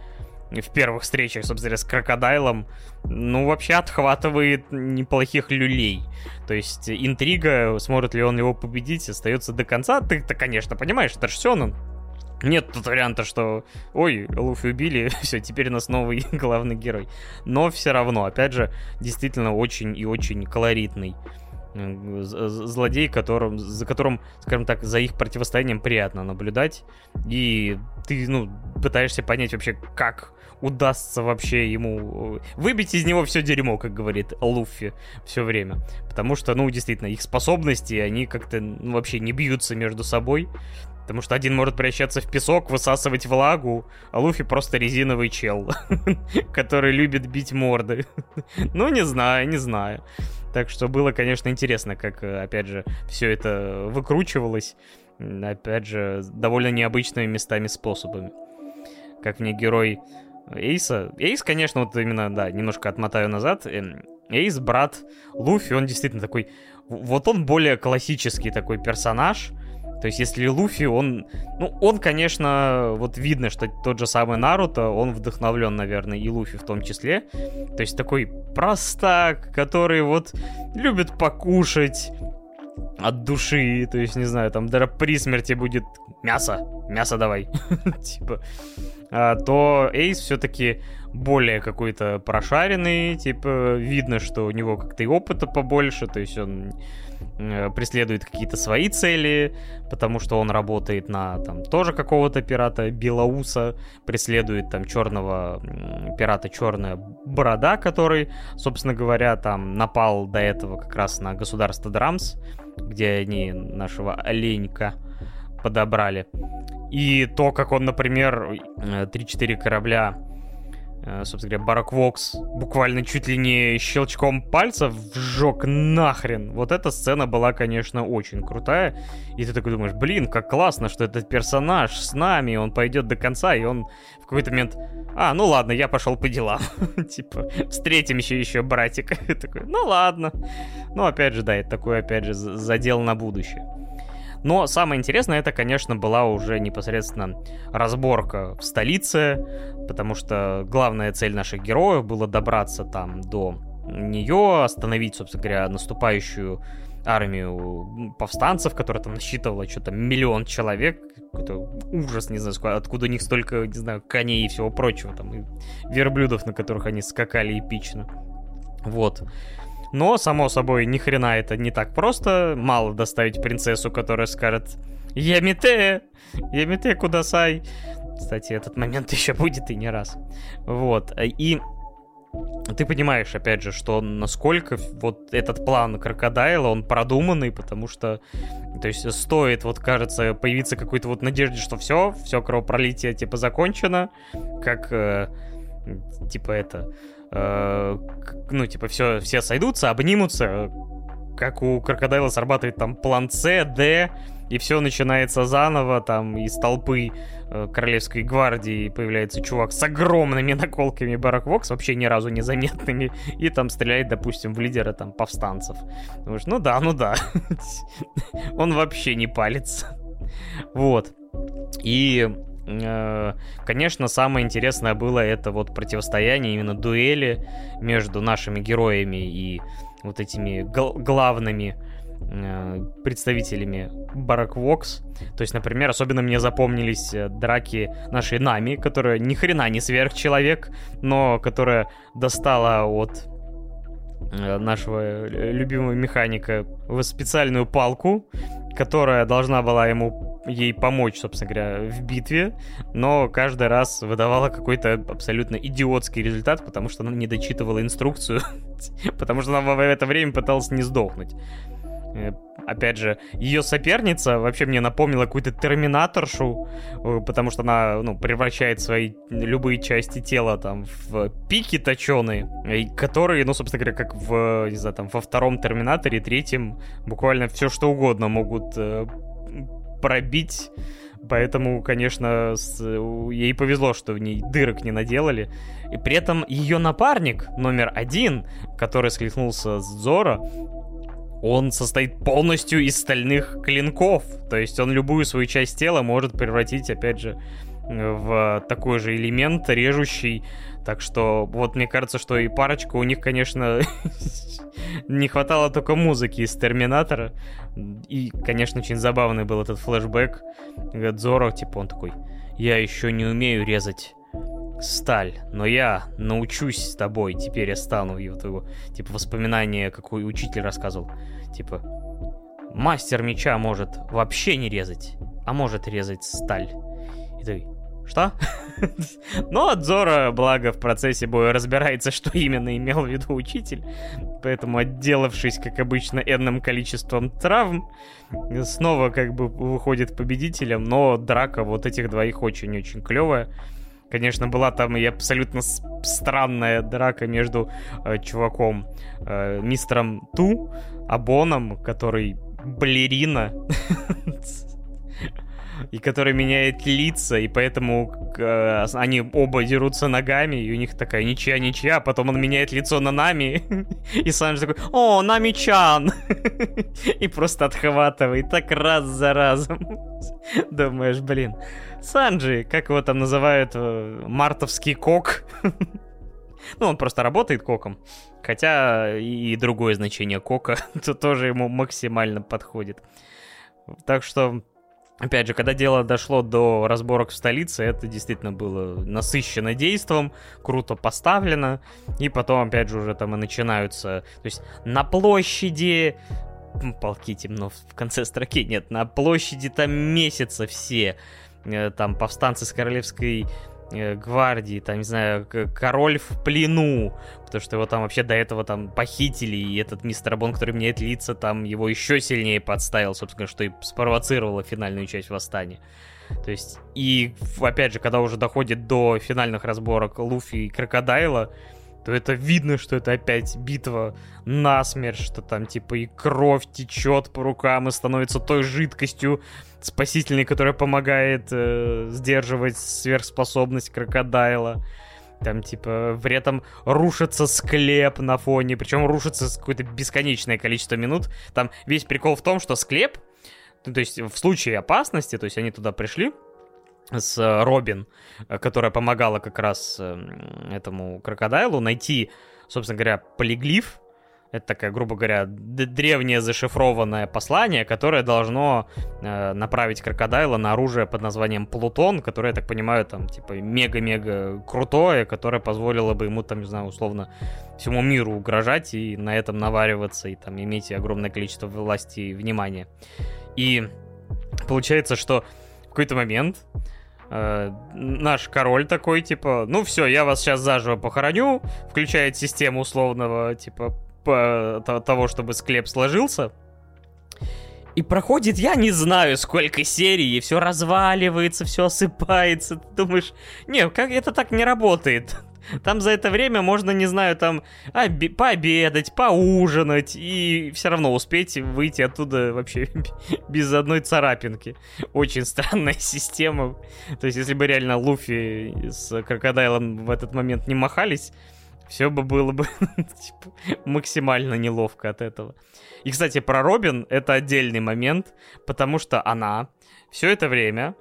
в первых встречах, собственно, с Крокодайлом, ну, вообще отхватывает неплохих люлей. То есть интрига, сможет ли он его победить, остается до конца. Ты-то, конечно, понимаешь, это же Сёнэн. Нет тут варианта, что ой, Луфи убили, все, теперь у нас новый главный герой. Но все равно, опять же, действительно очень и очень колоритный злодей, которым, за которым, скажем так, за их противостоянием приятно наблюдать. И ты, ну, пытаешься понять вообще, как удастся вообще ему э, выбить из него все дерьмо, как говорит Луффи все время. Потому что, ну, действительно, их способности, они как-то ну, вообще не бьются между собой. Потому что один может превращаться в песок, высасывать влагу, а Луфи просто резиновый чел, который любит бить морды. ну, не знаю, не знаю. Так что было, конечно, интересно, как, э, опять же, все это выкручивалось. Опять же, довольно необычными местами способами. Как мне герой Эйса. Эйс, конечно, вот именно, да, немножко отмотаю назад. Эм, Эйс, брат Луфи, он действительно такой... Вот он более классический такой персонаж, то есть, если Луфи, он... Ну, он, конечно, вот видно, что тот же самый Наруто, он вдохновлен, наверное, и Луфи в том числе. То есть, такой простак, который вот любит покушать от души, то есть, не знаю, там даже при смерти будет мясо, мясо давай, типа, а, то Эйс все-таки более какой-то прошаренный, типа, видно, что у него как-то и опыта побольше, то есть он Э, преследует какие-то свои цели, потому что он работает на там тоже какого-то пирата Белоуса, преследует там черного пирата Черная Борода, который, собственно говоря, там напал до этого как раз на государство Драмс, где они нашего оленька подобрали. И то, как он, например, 3-4 э, корабля Э, собственно говоря, Барак Вокс буквально чуть ли не щелчком пальца вжег нахрен. Вот эта сцена была, конечно, очень крутая. И ты такой думаешь, блин, как классно, что этот персонаж с нами, он пойдет до конца, и он в какой-то момент... А, ну ладно, я пошел по делам. типа, встретимся еще, братик. такой, ну ладно. Ну, опять же, да, это такой, опять же, задел на будущее. Но самое интересное, это, конечно, была уже непосредственно разборка в столице, потому что главная цель наших героев была добраться там до нее, остановить, собственно говоря, наступающую армию повстанцев, которая там насчитывала что-то миллион человек. Это ужас, не знаю, откуда у них столько, не знаю, коней и всего прочего, там, и верблюдов, на которых они скакали эпично. Вот. Но, само собой, ни хрена это не так просто. Мало доставить принцессу, которая скажет «Ямите! Ямите кудасай!» Кстати, этот момент еще будет и не раз. Вот. И ты понимаешь, опять же, что насколько вот этот план крокодайла, он продуманный, потому что, то есть, стоит, вот, кажется, появиться какой-то вот надежде, что все, все кровопролитие, типа, закончено, как, э, типа, это, э, ну, типа, все, все сойдутся, обнимутся, как у крокодайла срабатывает там план С, Д, и все начинается заново, там из толпы э, Королевской гвардии появляется чувак с огромными наколками Барак Вокс, вообще ни разу незаметными, и там стреляет, допустим, в лидера там повстанцев. Думаешь, ну да, ну да. Он вообще не палится. Вот. И конечно, самое интересное было это вот противостояние, именно дуэли между нашими героями и вот этими гл- главными э, представителями Барак Вокс. То есть, например, особенно мне запомнились э, драки нашей Нами, которая ни хрена не сверхчеловек, но которая достала от нашего любимого механика в специальную палку, которая должна была ему ей помочь, собственно говоря, в битве, но каждый раз выдавала какой-то абсолютно идиотский результат, потому что она не дочитывала инструкцию, потому что она в это время пыталась не сдохнуть. Э, опять же, ее соперница вообще мне напомнила какую-то терминаторшу, э, потому что она, ну, превращает свои любые части тела там в пики точеные, которые, ну, собственно говоря, как в, не знаю, там, во втором терминаторе, третьем, буквально все что угодно могут э, пробить Поэтому, конечно, с... ей повезло, что в ней дырок не наделали. И при этом ее напарник номер один, который схлестнулся с Зора, он состоит полностью из стальных клинков. То есть он любую свою часть тела может превратить, опять же, в такой же элемент, режущий. Так что вот мне кажется, что и парочка у них, конечно, не хватало только музыки из Терминатора. И, конечно, очень забавный был этот флешбэк. Годзоро, типа, он такой, я еще не умею резать сталь, но я научусь с тобой, теперь я стану. И вот его, типа, воспоминание, какой учитель рассказывал. Типа, мастер меча может вообще не резать, а может резать сталь. И ты, что? Но Дзора, благо, в процессе боя разбирается, что именно имел в виду учитель. Поэтому, отделавшись, как обычно, энным количеством травм, снова как бы выходит победителем. Но драка вот этих двоих очень-очень клевая. Конечно, была там и абсолютно странная драка между э, чуваком, э, мистером Ту, Абоном, который балерина. и который меняет лица, и поэтому э, они оба дерутся ногами, и у них такая ничья-ничья, а потом он меняет лицо на Нами, и Санджи такой, о, Нами-чан! и просто отхватывает так раз за разом. Думаешь, блин, Санджи, как его там называют, э, мартовский кок? Ну, он просто работает коком. Хотя и другое значение кока то тоже ему максимально подходит. Так что Опять же, когда дело дошло до разборок в столице, это действительно было насыщено действом, круто поставлено, и потом, опять же, уже там и начинаются, то есть на площади, полки темно в конце строки, нет, на площади там месяца все, э, там повстанцы с королевской гвардии, там, не знаю, король в плену, потому что его там вообще до этого там похитили, и этот мистер Бон, который меняет лица, там его еще сильнее подставил, собственно, что и спровоцировало финальную часть восстания. То есть, и опять же, когда уже доходит до финальных разборок Луфи и Крокодайла, то это видно, что это опять битва насмерть, что там типа и кровь течет по рукам и становится той жидкостью спасительной, которая помогает э, сдерживать сверхспособность крокодайла. Там, типа, при этом рушится склеп на фоне, причем рушится какое-то бесконечное количество минут. Там весь прикол в том, что склеп, ну, то есть в случае опасности, то есть они туда пришли, с э, Робин, э, которая помогала как раз эм, этому крокодайлу найти, собственно говоря, полиглиф. Это такая, грубо говоря, древнее зашифрованное послание, которое должно э, направить крокодайла на оружие под названием Плутон, которое, я так понимаю, там, типа, мега-мега крутое, которое позволило бы ему, там, не знаю, условно, всему миру угрожать и на этом навариваться, и там иметь огромное количество власти и внимания. И получается, что в какой-то момент э, наш король такой, типа, ну все, я вас сейчас заживо похороню, включает систему условного, типа, по, того, чтобы склеп сложился. И проходит, я не знаю, сколько серий, и все разваливается, все осыпается. Ты думаешь, не, как это так не работает? Там за это время можно, не знаю, там оби- пообедать, поужинать и все равно успеть выйти оттуда вообще без одной царапинки. Очень странная система. То есть, если бы реально Луфи с Крокодайлом в этот момент не махались, все бы было бы типа, максимально неловко от этого. И, кстати, про Робин это отдельный момент, потому что она все это время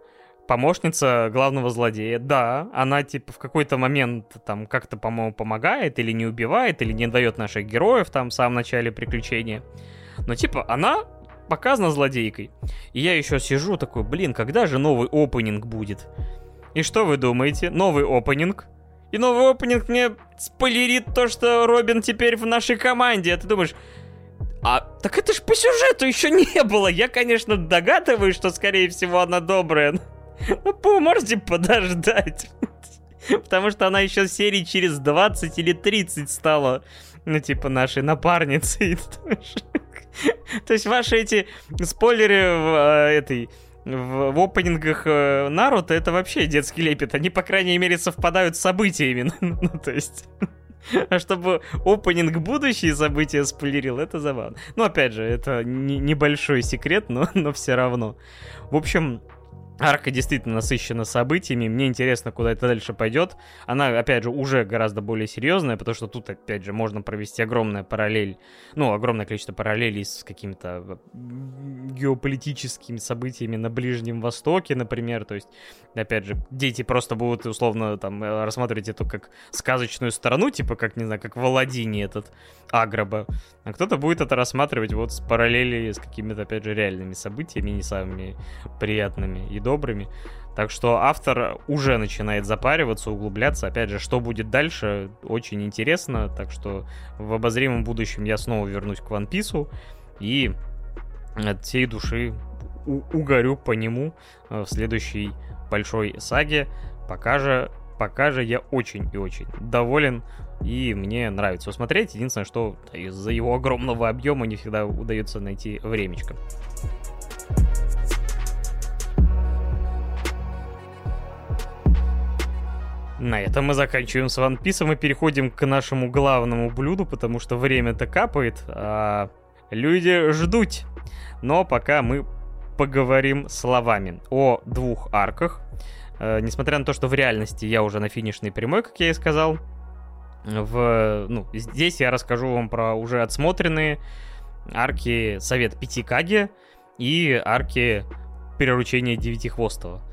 помощница главного злодея, да, она типа в какой-то момент там как-то, по-моему, помогает или не убивает, или не дает наших героев там в самом начале приключения. Но типа она показана злодейкой. И я еще сижу такой, блин, когда же новый опенинг будет? И что вы думаете? Новый опенинг. И новый опенинг мне спойлерит то, что Робин теперь в нашей команде. А ты думаешь, а так это ж по сюжету еще не было. Я, конечно, догадываюсь, что, скорее всего, она добрая. Вы можете подождать. Потому что она еще серии через 20 или 30 стала, ну, типа, нашей напарницей. То есть ваши эти спойлеры в э, этой в, в опенингах э, Наруто это вообще детский лепет. Они, по крайней мере, совпадают с событиями. ну, то есть... А чтобы опенинг будущие события спойлерил, это забавно. Ну, опять же, это не, небольшой секрет, но, но все равно. В общем, Арка действительно насыщена событиями. Мне интересно, куда это дальше пойдет. Она, опять же, уже гораздо более серьезная, потому что тут, опять же, можно провести огромная параллель, ну, огромное количество параллелей с какими-то геополитическими событиями на Ближнем Востоке, например. То есть, опять же, дети просто будут, условно, там, рассматривать эту как сказочную страну, типа, как, не знаю, как в Аладдине этот Аграба. А кто-то будет это рассматривать вот с параллели с какими-то, опять же, реальными событиями, не самыми приятными и добрыми. Так что автор уже начинает запариваться, углубляться. Опять же, что будет дальше, очень интересно. Так что в обозримом будущем я снова вернусь к One Piece и от всей души угорю по нему э, в следующей большой саге. Пока же, пока же я очень и очень доволен и мне нравится смотреть. Единственное, что из-за его огромного объема не всегда удается найти времечко. На этом мы заканчиваем с One Piece и переходим к нашему главному блюду, потому что время-то капает, а люди ждут. Но пока мы поговорим словами о двух арках. Э, несмотря на то, что в реальности я уже на финишной прямой, как я и сказал, в, ну, здесь я расскажу вам про уже отсмотренные арки Совет Пятикаги и арки Переручения Девятихвостого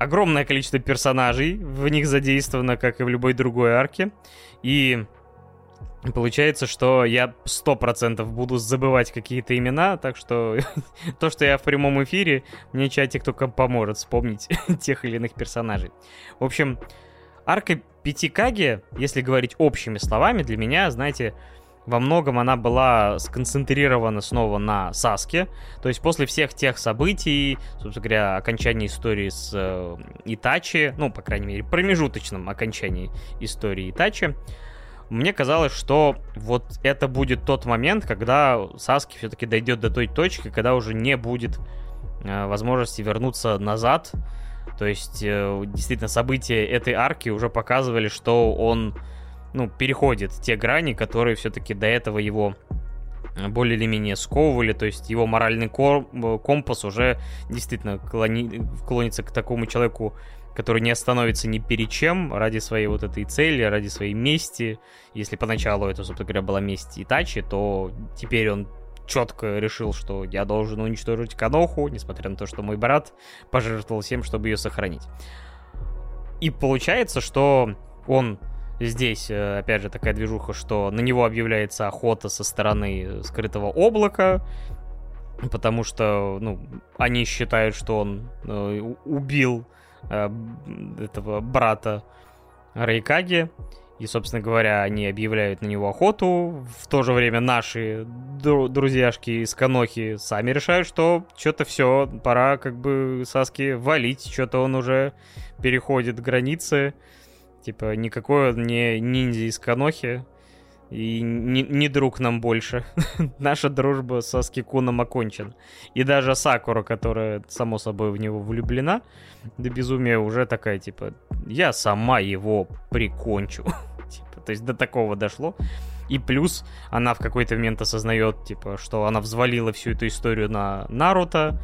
огромное количество персонажей в них задействовано, как и в любой другой арке. И Получается, что я сто процентов буду забывать какие-то имена, так что то, что я в прямом эфире, мне чатик только поможет вспомнить тех или иных персонажей. В общем, арка Пятикаги, если говорить общими словами, для меня, знаете, во многом она была сконцентрирована снова на Саске. То есть после всех тех событий, собственно говоря, окончания истории с э, Итачи, ну, по крайней мере, промежуточном окончании истории Итачи, мне казалось, что вот это будет тот момент, когда Саски все-таки дойдет до той точки, когда уже не будет э, возможности вернуться назад. То есть, э, действительно, события этой арки уже показывали, что он ну, переходит те грани, которые все-таки до этого его э, более или менее сковывали, то есть его моральный э, компас уже действительно клони, клонится к такому человеку, который не остановится ни перед чем ради своей вот этой цели, ради своей мести. Если поначалу это, собственно говоря, была месть Итачи, то теперь он четко решил, что я должен уничтожить Каноху, несмотря на то, что мой брат пожертвовал всем, чтобы ее сохранить. И получается, что он Здесь, э, опять же, такая движуха, что на него объявляется охота со стороны скрытого облака, потому что, ну, они считают, что он э, убил э, этого брата Рейкаги, и, собственно говоря, они объявляют на него охоту. В то же время наши дру- друзьяшки из Канохи сами решают, что что-то все, пора как бы Саски валить, что-то он уже переходит границы. Типа, никакой он не ниндзя из Канохи. И не, не друг нам больше. Наша дружба со Скикуном окончена. И даже Сакура, которая, само собой, в него влюблена, до безумия уже такая, типа, я сама его прикончу. типа, то есть до такого дошло. И плюс она в какой-то момент осознает, типа, что она взвалила всю эту историю на Наруто,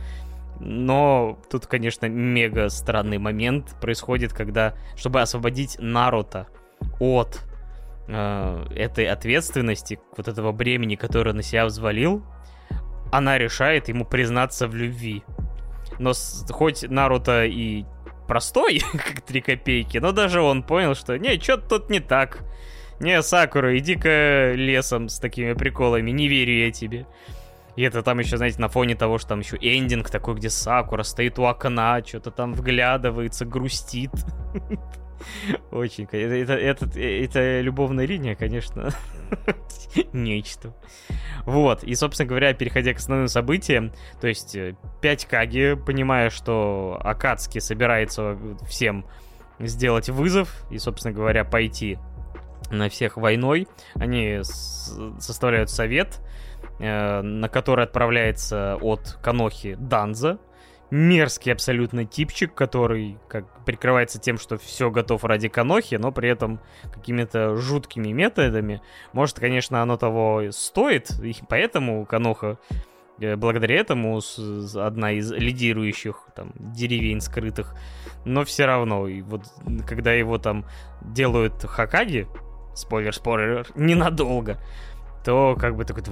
но тут, конечно, мега странный момент происходит, когда, чтобы освободить Наруто от э, этой ответственности, вот этого бремени, которое на себя взвалил, она решает ему признаться в любви. Но с, хоть Наруто и простой, как три копейки, но даже он понял, что не, что-то тут не так. Не, Сакура, иди-ка лесом с такими приколами, не верю я тебе. И это там еще, знаете, на фоне того, что там еще эндинг такой, где Сакура стоит у окна, что-то там вглядывается, грустит. Очень, это, это, это, это любовная линия, конечно, нечто. Вот, и, собственно говоря, переходя к основным событиям, то есть 5 э, Каги, понимая, что Акацки собирается всем сделать вызов и, собственно говоря, пойти на всех войной, они составляют совет, э, на который отправляется от Канохи Данза, мерзкий абсолютно типчик, который как прикрывается тем, что все готов ради Канохи, но при этом какими-то жуткими методами. Может, конечно, оно того стоит, и поэтому Каноха э, благодаря этому одна из лидирующих там деревень скрытых. Но все равно, и вот когда его там делают Хакаги, спойлер-спойлер, ненадолго, то как бы такой,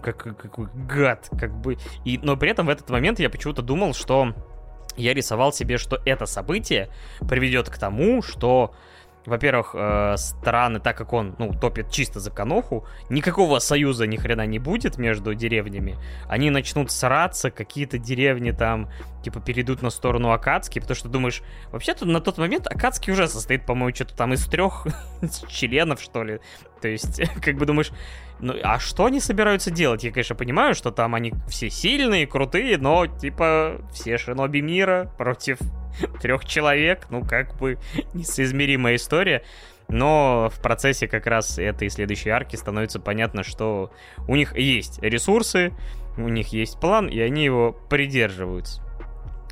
как, какой гад, как бы. И, но при этом в этот момент я почему-то думал, что я рисовал себе, что это событие приведет к тому, что во-первых, э, страны, так как он, ну, топит чисто за Каноху, никакого союза ни хрена не будет между деревнями. Они начнут сраться, какие-то деревни там, типа, перейдут на сторону Акацки, потому что думаешь, вообще-то на тот момент Акацки уже состоит, по-моему, что-то там из трех членов, что ли. То есть, как бы думаешь, ну, а что они собираются делать? Я, конечно, понимаю, что там они все сильные, крутые, но, типа, все шиноби мира против трех человек, ну, как бы, несоизмеримая история. Но в процессе как раз этой следующей арки становится понятно, что у них есть ресурсы, у них есть план, и они его придерживаются.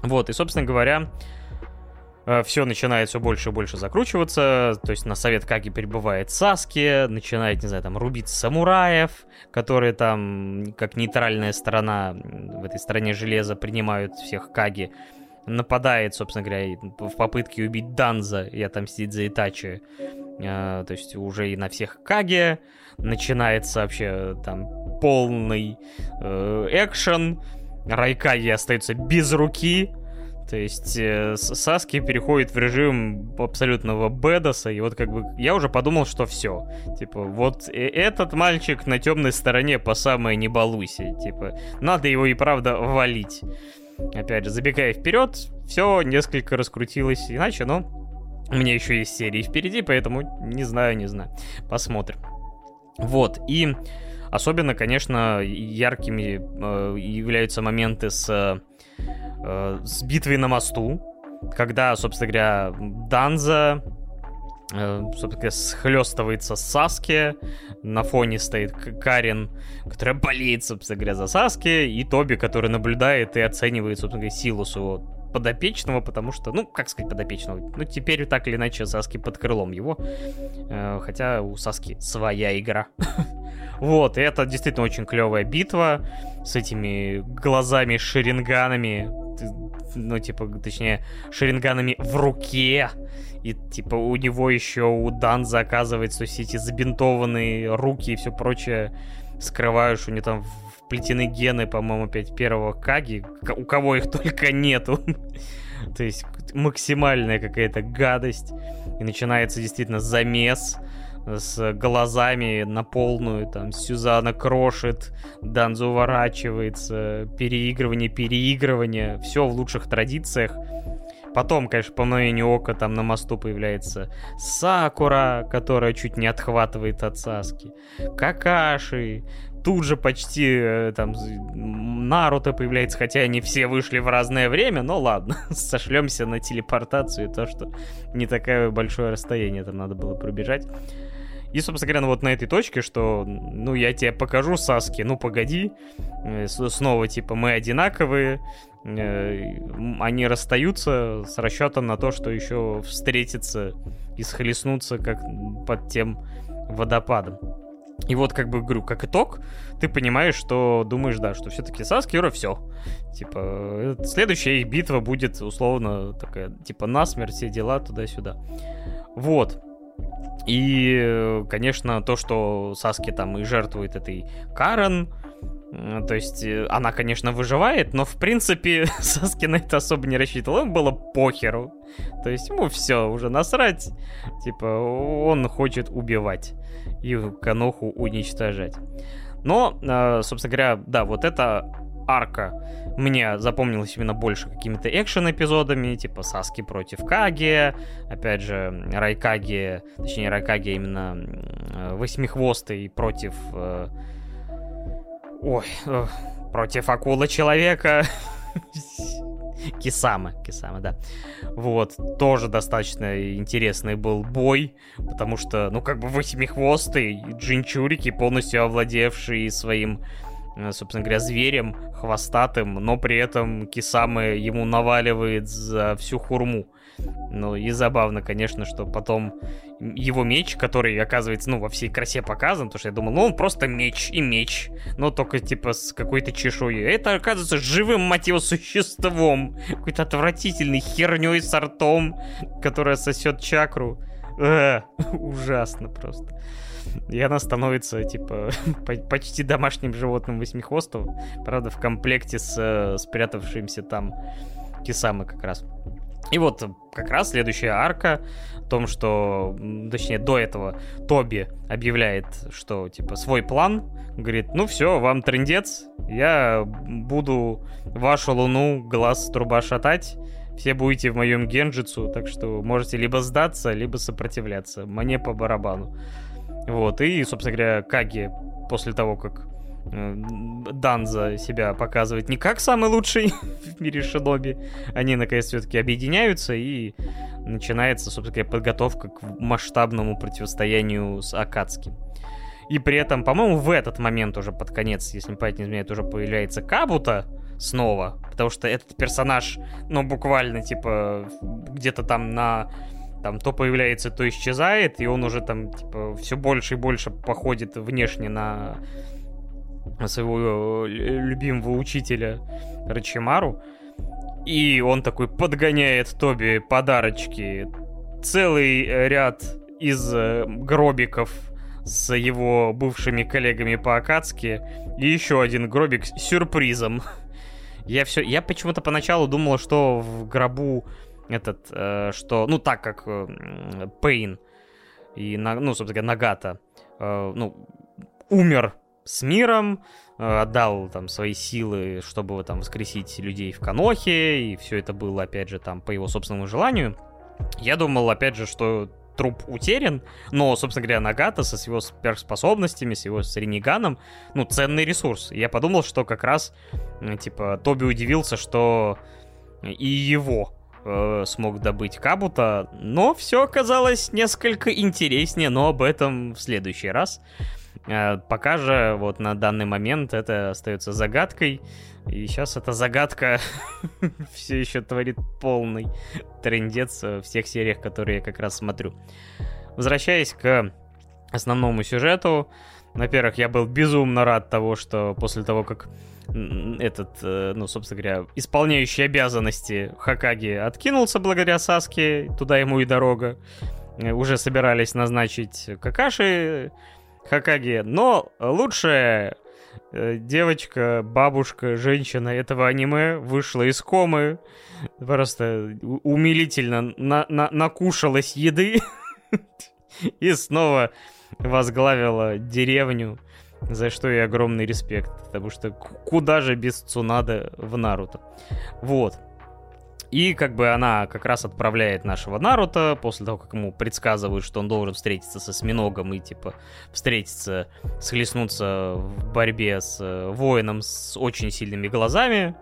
Вот, и, собственно говоря, все начинает все больше и больше закручиваться, то есть на совет Каги прибывает Саски, начинает, не знаю, там, рубить самураев, которые там, как нейтральная сторона в этой стране железа, принимают всех Каги, нападает, собственно говоря, в попытке убить Данза и отомстить за Итачи. А, то есть уже и на всех Каге начинается вообще там полный э, экшен. Райкаги остается без руки. То есть э, Саски переходит в режим абсолютного бедоса, и вот как бы я уже подумал, что все. Типа, вот э, этот мальчик на темной стороне по самой не балуйся. Типа, надо его и правда валить. Опять же, забегая вперед, все несколько раскрутилось иначе, но у меня еще есть серии впереди, поэтому не знаю, не знаю. Посмотрим. Вот, и особенно, конечно, яркими э, являются моменты с, э, с битвой на мосту, когда, собственно говоря, Данза Э, собственно, схлестывается с Саски. На фоне стоит Карин, которая болеет, собственно говоря, за Саски, и Тоби, который наблюдает и оценивает, собственно говоря, силу своего подопечного, потому что, ну, как сказать подопечного, ну, теперь так или иначе Саски под крылом его, э, хотя у Саски своя игра. вот, и это действительно очень клевая битва с этими глазами шеринганами, ну, типа, точнее, шеринганами в руке, и, типа, у него еще, у Данза, оказывается, все эти забинтованные руки и все прочее скрываешь, у него там вплетены гены, по-моему, опять первого Каги, у кого их только нету. То есть максимальная какая-то гадость. И начинается действительно замес с глазами на полную, там, Сюзанна крошит, Данза уворачивается, переигрывание, переигрывание, все в лучших традициях. Потом, конечно, по мгновению ока там на мосту появляется Сакура, которая чуть не отхватывает от Саски. Какаши. Тут же почти э, там Наруто появляется, хотя они все вышли в разное время, но ладно, сошлемся на телепортацию и то, что не такое большое расстояние там надо было пробежать. И, собственно говоря, ну вот на этой точке, что, ну, я тебе покажу, Саски, ну, погоди. Э, снова, типа, мы одинаковые, Э, они расстаются с расчетом на то, что еще встретятся и схлестнутся как под тем водопадом. И вот, как бы, говорю, как итог, ты понимаешь, что думаешь, да, что все-таки Саскиора все. Типа, следующая их битва будет, условно, такая, типа, насмерть, все дела туда-сюда. Вот. И, конечно, то, что Саски там и жертвует этой Карен, то есть э, она, конечно, выживает, но в принципе Саски на это особо не рассчитывал. Ему было похеру. То есть ему все, уже насрать. Типа он хочет убивать и Каноху уничтожать. Но, э, собственно говоря, да, вот эта арка мне запомнилась именно больше какими-то экшен-эпизодами, типа Саски против Каги, опять же, Райкаги, точнее, Райкаги именно э, восьмихвостый против Ой, против акулы человека. Кисама, Кисама, да. Вот, тоже достаточно интересный был бой, потому что, ну, как бы восьмихвостый джинчурики, полностью овладевший своим Э, собственно говоря, зверем хвостатым, но при этом Кисамы ему наваливает за всю хурму. Ну и забавно, конечно, что потом его меч, который оказывается, ну, во всей красе показан, потому что я думал, ну, он просто меч и меч, но только, типа, с какой-то чешуей. Это, оказывается, живым, мать его, существом, какой-то отвратительной херней с ртом, которая сосет чакру. Э, ужасно просто. И она становится, типа, почти домашним животным восьмихвостого. Правда, в комплекте с э, спрятавшимся там Кисамы как раз. И вот как раз следующая арка о том, что, точнее, до этого Тоби объявляет, что, типа, свой план, говорит, ну все, вам трендец, я буду вашу луну глаз труба шатать, все будете в моем генджицу, так что можете либо сдаться, либо сопротивляться. Мне по барабану. Вот, и, собственно говоря, Каги после того, как э, Данза себя показывает не как самый лучший в мире Шиноби, они наконец все-таки объединяются и начинается, собственно говоря, подготовка к масштабному противостоянию с Акацки. И при этом, по-моему, в этот момент уже под конец, если память не изменяет, уже появляется Кабута снова, потому что этот персонаж, ну, буквально, типа, где-то там на там то появляется, то исчезает, и он уже там, типа, все больше и больше походит внешне на своего э, любимого учителя Рачимару. И он такой подгоняет Тоби подарочки. Целый ряд из э, гробиков с его бывшими коллегами по Акацке. И еще один гробик с сюрпризом. Я все, я почему-то поначалу думал, что в гробу этот, э, что, ну, так как э, Пейн и, ну, собственно говоря, Нагата, э, ну, умер с миром, отдал там свои силы, чтобы там воскресить людей в Канохе, и все это было, опять же, там по его собственному желанию. Я думал, опять же, что труп утерян, но, собственно говоря, Нагата со его сверхспособностями, с его с Ренеганом, ну, ценный ресурс. Я подумал, что как раз, типа, Тоби удивился, что и его э, смог добыть Кабута, но все оказалось несколько интереснее, но об этом в следующий раз. Э, пока же вот на данный момент это остается загадкой, и сейчас эта загадка все еще творит полный трендец в всех сериях, которые я как раз смотрю. Возвращаясь к основному сюжету, во-первых, я был безумно рад того, что после того, как этот, э, ну, собственно говоря, исполняющий обязанности Хакаги откинулся благодаря Саске, туда ему и дорога. Э, уже собирались назначить Какаши Хакаги, но лучшая э, девочка, бабушка, женщина этого аниме вышла из комы, просто умилительно на на накушалась еды и снова возглавила деревню за что и огромный респект, потому что куда же без Цунада в Наруто. Вот. И как бы она как раз отправляет нашего Наруто после того, как ему предсказывают, что он должен встретиться со Сминогом и типа встретиться, схлестнуться в борьбе с э, воином с очень сильными глазами.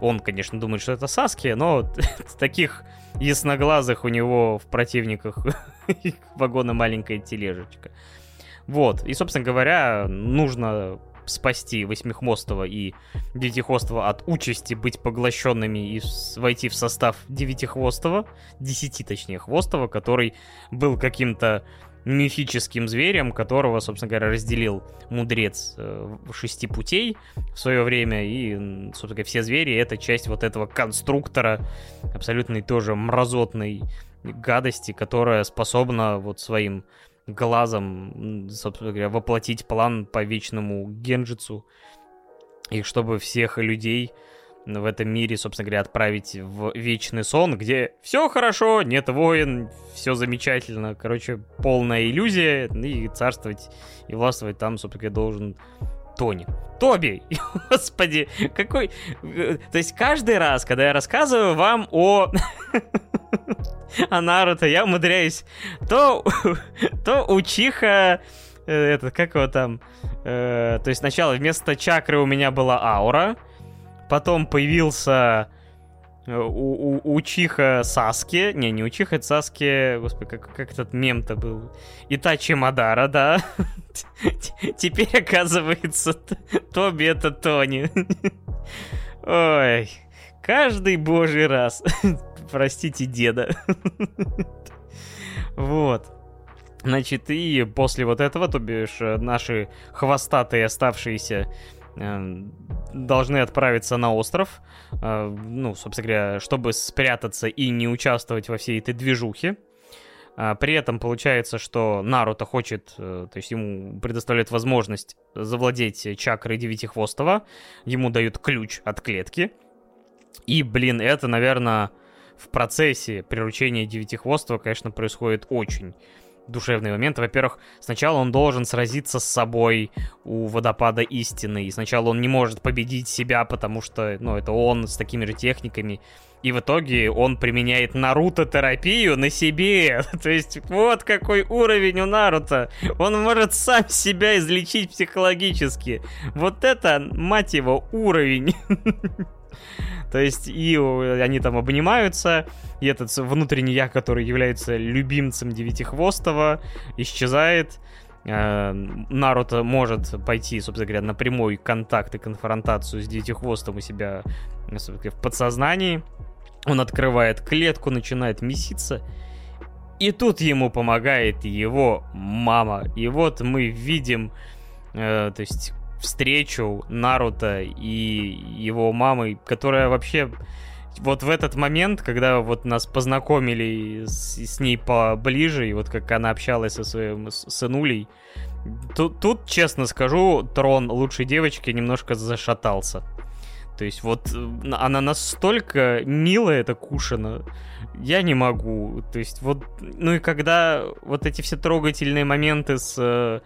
Он, конечно, думает, что это Саски, но таких ясноглазых у него в противниках вагона маленькая тележечка. Вот. И, собственно говоря, нужно спасти Восьмихвостого и Девятихвостого от участи быть поглощенными и войти в состав Девятихвостого, десяти точнее Хвостого, который был каким-то мифическим зверем, которого, собственно говоря, разделил мудрец э, шести путей в свое время, и, собственно говоря, все звери — это часть вот этого конструктора, абсолютной тоже мразотной гадости, которая способна вот своим глазом, собственно говоря, воплотить план по вечному генджицу, и чтобы всех людей в этом мире, собственно говоря, отправить в вечный сон, где все хорошо, нет войн, все замечательно, короче, полная иллюзия, и царствовать и властвовать там, собственно говоря, должен Тони. Тоби! Господи, какой... То есть каждый раз, когда я рассказываю вам о... о Наруто, я умудряюсь то, то учиха... Э, это, как его там... Э, то есть сначала вместо чакры у меня была аура, потом появился у, у, Учиха Саски, не, не Учиха, это Саски, господи, как, как этот мем-то был, Итачи Мадара, да, теперь оказывается Тоби это Тони. Ой, каждый божий раз, простите деда. Вот. Значит, и после вот этого, то бишь, наши хвостатые оставшиеся должны отправиться на остров, э, ну, собственно говоря, чтобы спрятаться и не участвовать во всей этой движухе. А, при этом получается, что Наруто хочет, э, то есть ему предоставляют возможность завладеть чакрой Девятихвостого, ему дают ключ от клетки. И, блин, это, наверное, в процессе приручения Девятихвостого, конечно, происходит очень душевный момент. Во-первых, сначала он должен сразиться с собой у водопада истины. И сначала он не может победить себя, потому что, ну, это он с такими же техниками. И в итоге он применяет Наруто-терапию на себе. То есть вот какой уровень у Наруто. Он может сам себя излечить психологически. Вот это, мать его, уровень. То есть и они там обнимаются, и этот внутренний я, который является любимцем Девятихвостого, исчезает. Э, Наруто может пойти, собственно говоря, на прямой контакт и конфронтацию с Девятихвостом у себя в подсознании. Он открывает клетку, начинает меситься. И тут ему помогает его мама. И вот мы видим, э, то есть встречу Наруто и его мамы, которая вообще вот в этот момент, когда вот нас познакомили с, с ней поближе, и вот как она общалась со своим сынулей, тут, тут, честно скажу, трон лучшей девочки немножко зашатался. То есть вот э, она настолько милая, эта Кушина, я не могу. То есть вот, ну и когда вот эти все трогательные моменты с э,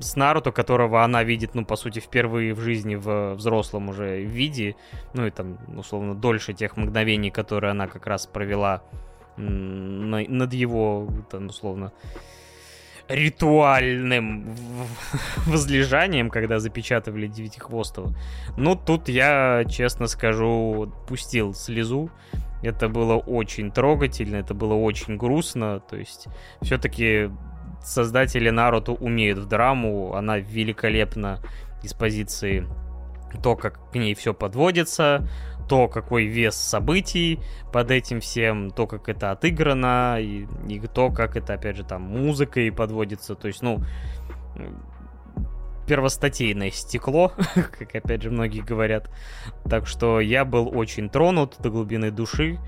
с Наруто, которого она видит, ну, по сути, впервые в жизни в взрослом уже виде, ну, и там, условно, дольше тех мгновений, которые она как раз провела над его, там, условно, ритуальным возлежанием, когда запечатывали Девятихвостого. Ну, тут я, честно скажу, пустил слезу. Это было очень трогательно, это было очень грустно. То есть, все-таки создатели Наруто умеют в драму, она великолепна из позиции то, как к ней все подводится, то, какой вес событий под этим всем, то, как это отыграно, и, и то, как это, опять же, там, музыкой подводится. То есть, ну, первостатейное стекло, как, опять же, многие говорят. Так что я был очень тронут до глубины души.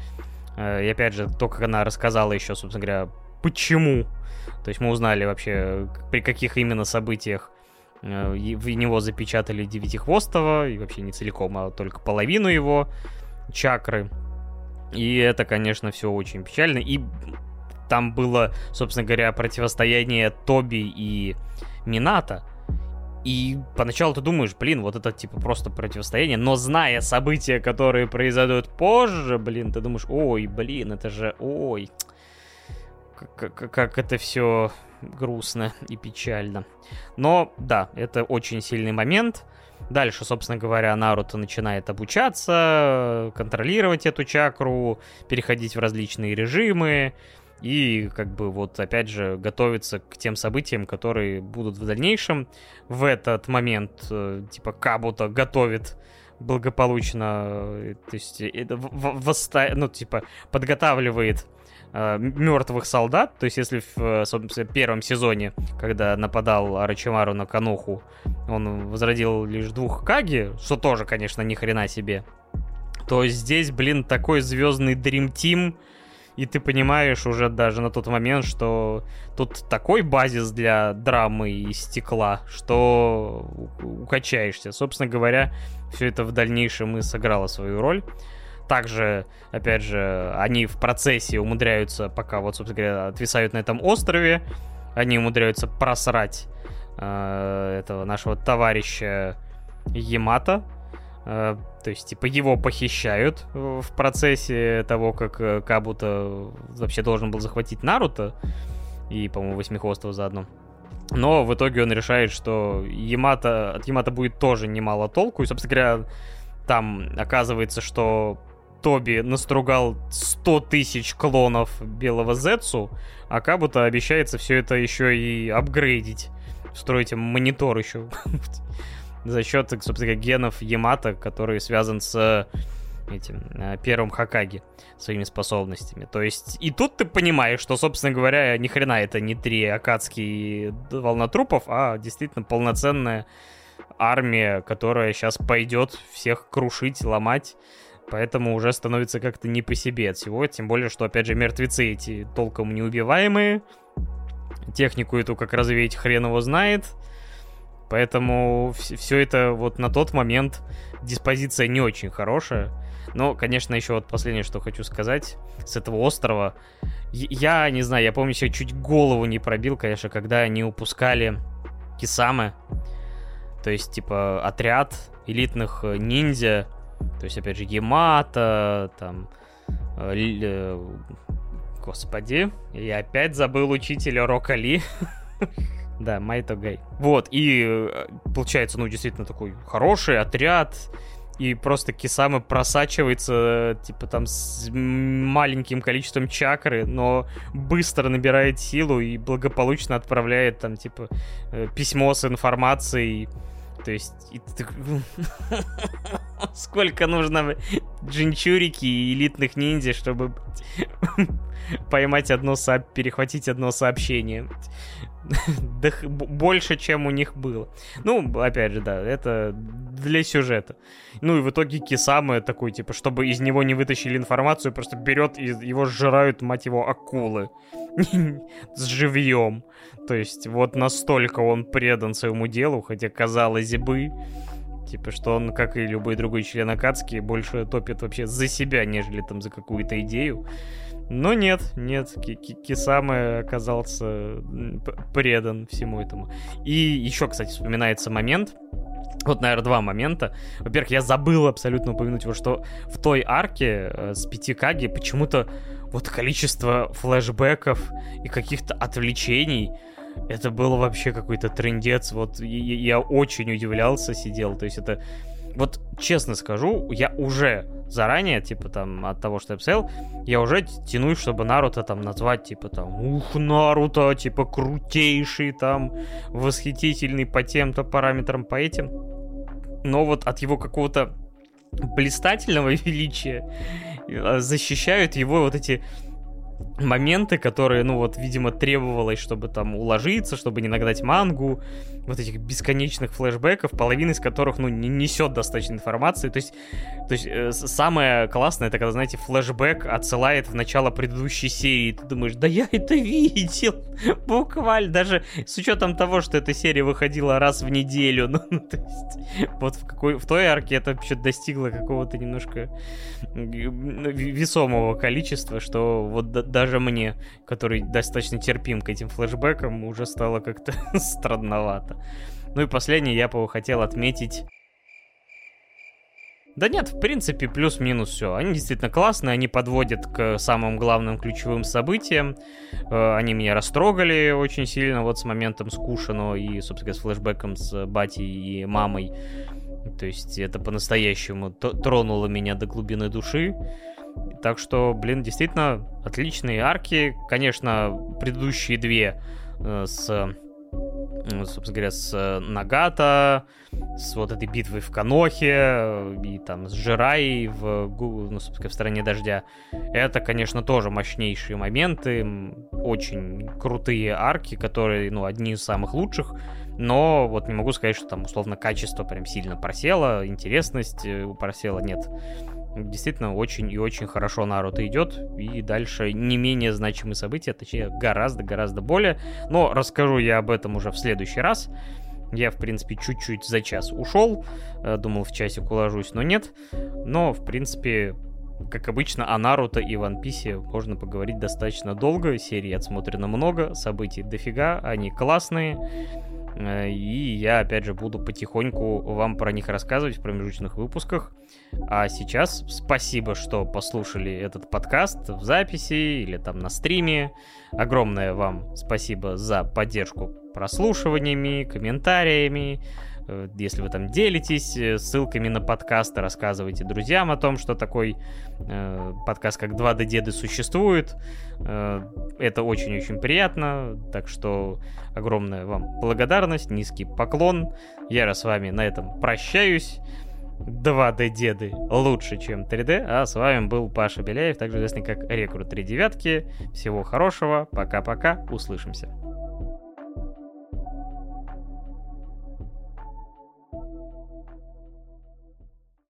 Э, и, опять же, то, как она рассказала еще, собственно говоря, почему то есть мы узнали вообще, при каких именно событиях э, в него запечатали Девятихвостого, и вообще не целиком, а только половину его чакры. И это, конечно, все очень печально. И там было, собственно говоря, противостояние Тоби и Мината. И поначалу ты думаешь, блин, вот это типа просто противостояние, но зная события, которые произойдут позже, блин, ты думаешь, ой, блин, это же, ой, как, как это все грустно и печально. Но да, это очень сильный момент. Дальше, собственно говоря, Наруто начинает обучаться, контролировать эту чакру, переходить в различные режимы и как бы вот опять же готовиться к тем событиям, которые будут в дальнейшем. В этот момент э, типа Кабута готовит благополучно, э, то есть это восста... ну типа подготавливает э, мертвых солдат. То есть, если в э, собственно, первом сезоне, когда нападал Арачимару на Кануху, он возродил лишь двух Каги, что тоже, конечно, ни хрена себе, то здесь, блин, такой звездный Dream Team, и ты понимаешь уже даже на тот момент, что тут такой базис для драмы и стекла, что укачаешься. Собственно говоря, все это в дальнейшем и сыграло свою роль также, опять же, они в процессе умудряются, пока вот, собственно говоря, отвисают на этом острове, они умудряются просрать э, этого нашего товарища Ямата. Э, то есть, типа, его похищают в процессе того, как э, Кабута вообще должен был захватить Наруто и, по-моему, Восьмихвостого заодно. Но в итоге он решает, что Ямата, от Ямата будет тоже немало толку. И, собственно говоря, там оказывается, что Тоби настругал 100 тысяч клонов белого Зетсу, а Кабута обещается все это еще и апгрейдить. Строить им монитор еще. За счет, собственно, генов Ямата, который связан с этим э, первым Хакаги своими способностями. То есть и тут ты понимаешь, что, собственно говоря, ни хрена это не три акадские волнотрупов, а действительно полноценная армия, которая сейчас пойдет всех крушить, ломать. Поэтому уже становится как-то не по себе от всего. Тем более, что, опять же, мертвецы эти толком неубиваемые. Технику эту как развеять хрен его знает. Поэтому все это вот на тот момент диспозиция не очень хорошая. Но, конечно, еще вот последнее, что хочу сказать с этого острова. Я не знаю, я помню, себе чуть голову не пробил, конечно, когда они упускали Кисамы. То есть, типа, отряд элитных э, ниндзя. То есть, опять же, Ямата, там... Э, э, господи, я опять забыл учителя Рокали. Да, Майто Гай. Вот, и получается, ну, действительно такой хороший отряд, и просто Кисама просачивается, типа, там, с маленьким количеством чакры, но быстро набирает силу и благополучно отправляет, там, типа, э, письмо с информацией. То есть, сколько нужно джинчурики и элитных ниндзя, чтобы поймать одно, со... перехватить одно сообщение. Больше, чем у них было. Ну, опять же, да, это для сюжета. Ну и в итоге Кисама такой, типа, чтобы из него не вытащили информацию, просто берет и его сжирают, мать его, акулы. С живьем. То есть вот настолько он предан своему делу, хотя казалось бы, типа, что он, как и любой другой член Акацки, больше топит вообще за себя, нежели там за какую-то идею. Но нет, нет, Кисамы оказался предан всему этому. И еще, кстати, вспоминается момент, вот, наверное, два момента. Во-первых, я забыл абсолютно упомянуть его, что в той арке э, с пяти Каги почему-то вот количество флешбеков и каких-то отвлечений, это было вообще какой-то трендец. Вот я очень удивлялся, сидел. То есть это вот честно скажу, я уже заранее, типа там, от того, что я писал, я уже тянусь, чтобы Наруто там назвать, типа там, ух, Наруто, типа крутейший там, восхитительный по тем-то параметрам, по этим. Но вот от его какого-то блистательного величия э, защищают его вот эти моменты, которые, ну вот, видимо, требовалось, чтобы там уложиться, чтобы не нагнать мангу, вот этих бесконечных флешбеков, половина из которых, ну, не несет достаточно информации. То есть, то есть э, самое классное, это когда, знаете, флешбэк отсылает в начало предыдущей серии. Ты думаешь, да я это видел, буквально, даже с учетом того, что эта серия выходила раз в неделю. Ну, ну то есть, вот в, какой, в той арке это вообще достигло какого-то немножко весомого количества, что вот даже мне, который достаточно терпим к этим флешбекам, уже стало как-то странновато. Ну и последнее я бы хотел отметить да нет, в принципе, плюс-минус все. Они действительно классные, они подводят к самым главным ключевым событиям. Э, они меня растрогали очень сильно вот с моментом с Кушино и, собственно, с флешбеком с батей и мамой. То есть это по-настоящему тронуло меня до глубины души. Так что, блин, действительно отличные арки. Конечно, предыдущие две э, с, собственно говоря, с Нагата, с вот этой битвой в Канохе э, и там с Жирай в, ну, собственно, в «Стороне дождя». Это, конечно, тоже мощнейшие моменты, очень крутые арки, которые, ну, одни из самых лучших, но вот не могу сказать, что там, условно, качество прям сильно просело, интересность э, просела, нет действительно очень и очень хорошо Наруто идет, и дальше не менее значимые события, точнее гораздо-гораздо более, но расскажу я об этом уже в следующий раз. Я, в принципе, чуть-чуть за час ушел, э, думал в часик уложусь, но нет. Но, в принципе, как обычно, о Наруто и Ван Писе можно поговорить достаточно долго. Серии отсмотрено много, событий дофига, они классные. Э, и я, опять же, буду потихоньку вам про них рассказывать в промежуточных выпусках. А сейчас спасибо, что послушали этот подкаст в записи или там на стриме. Огромное вам спасибо за поддержку прослушиваниями, комментариями, Э, если вы там делитесь э, ссылками на подкасты, рассказывайте друзьям о том, что такой э, подкаст, как 2D Деды, существует. Э, это очень-очень приятно. Так что огромная вам благодарность, низкий поклон. Я с вами на этом прощаюсь. 2D деды лучше, чем 3D. А с вами был Паша Беляев, также известный как Рекрут 3 девятки. Всего хорошего, пока-пока, услышимся.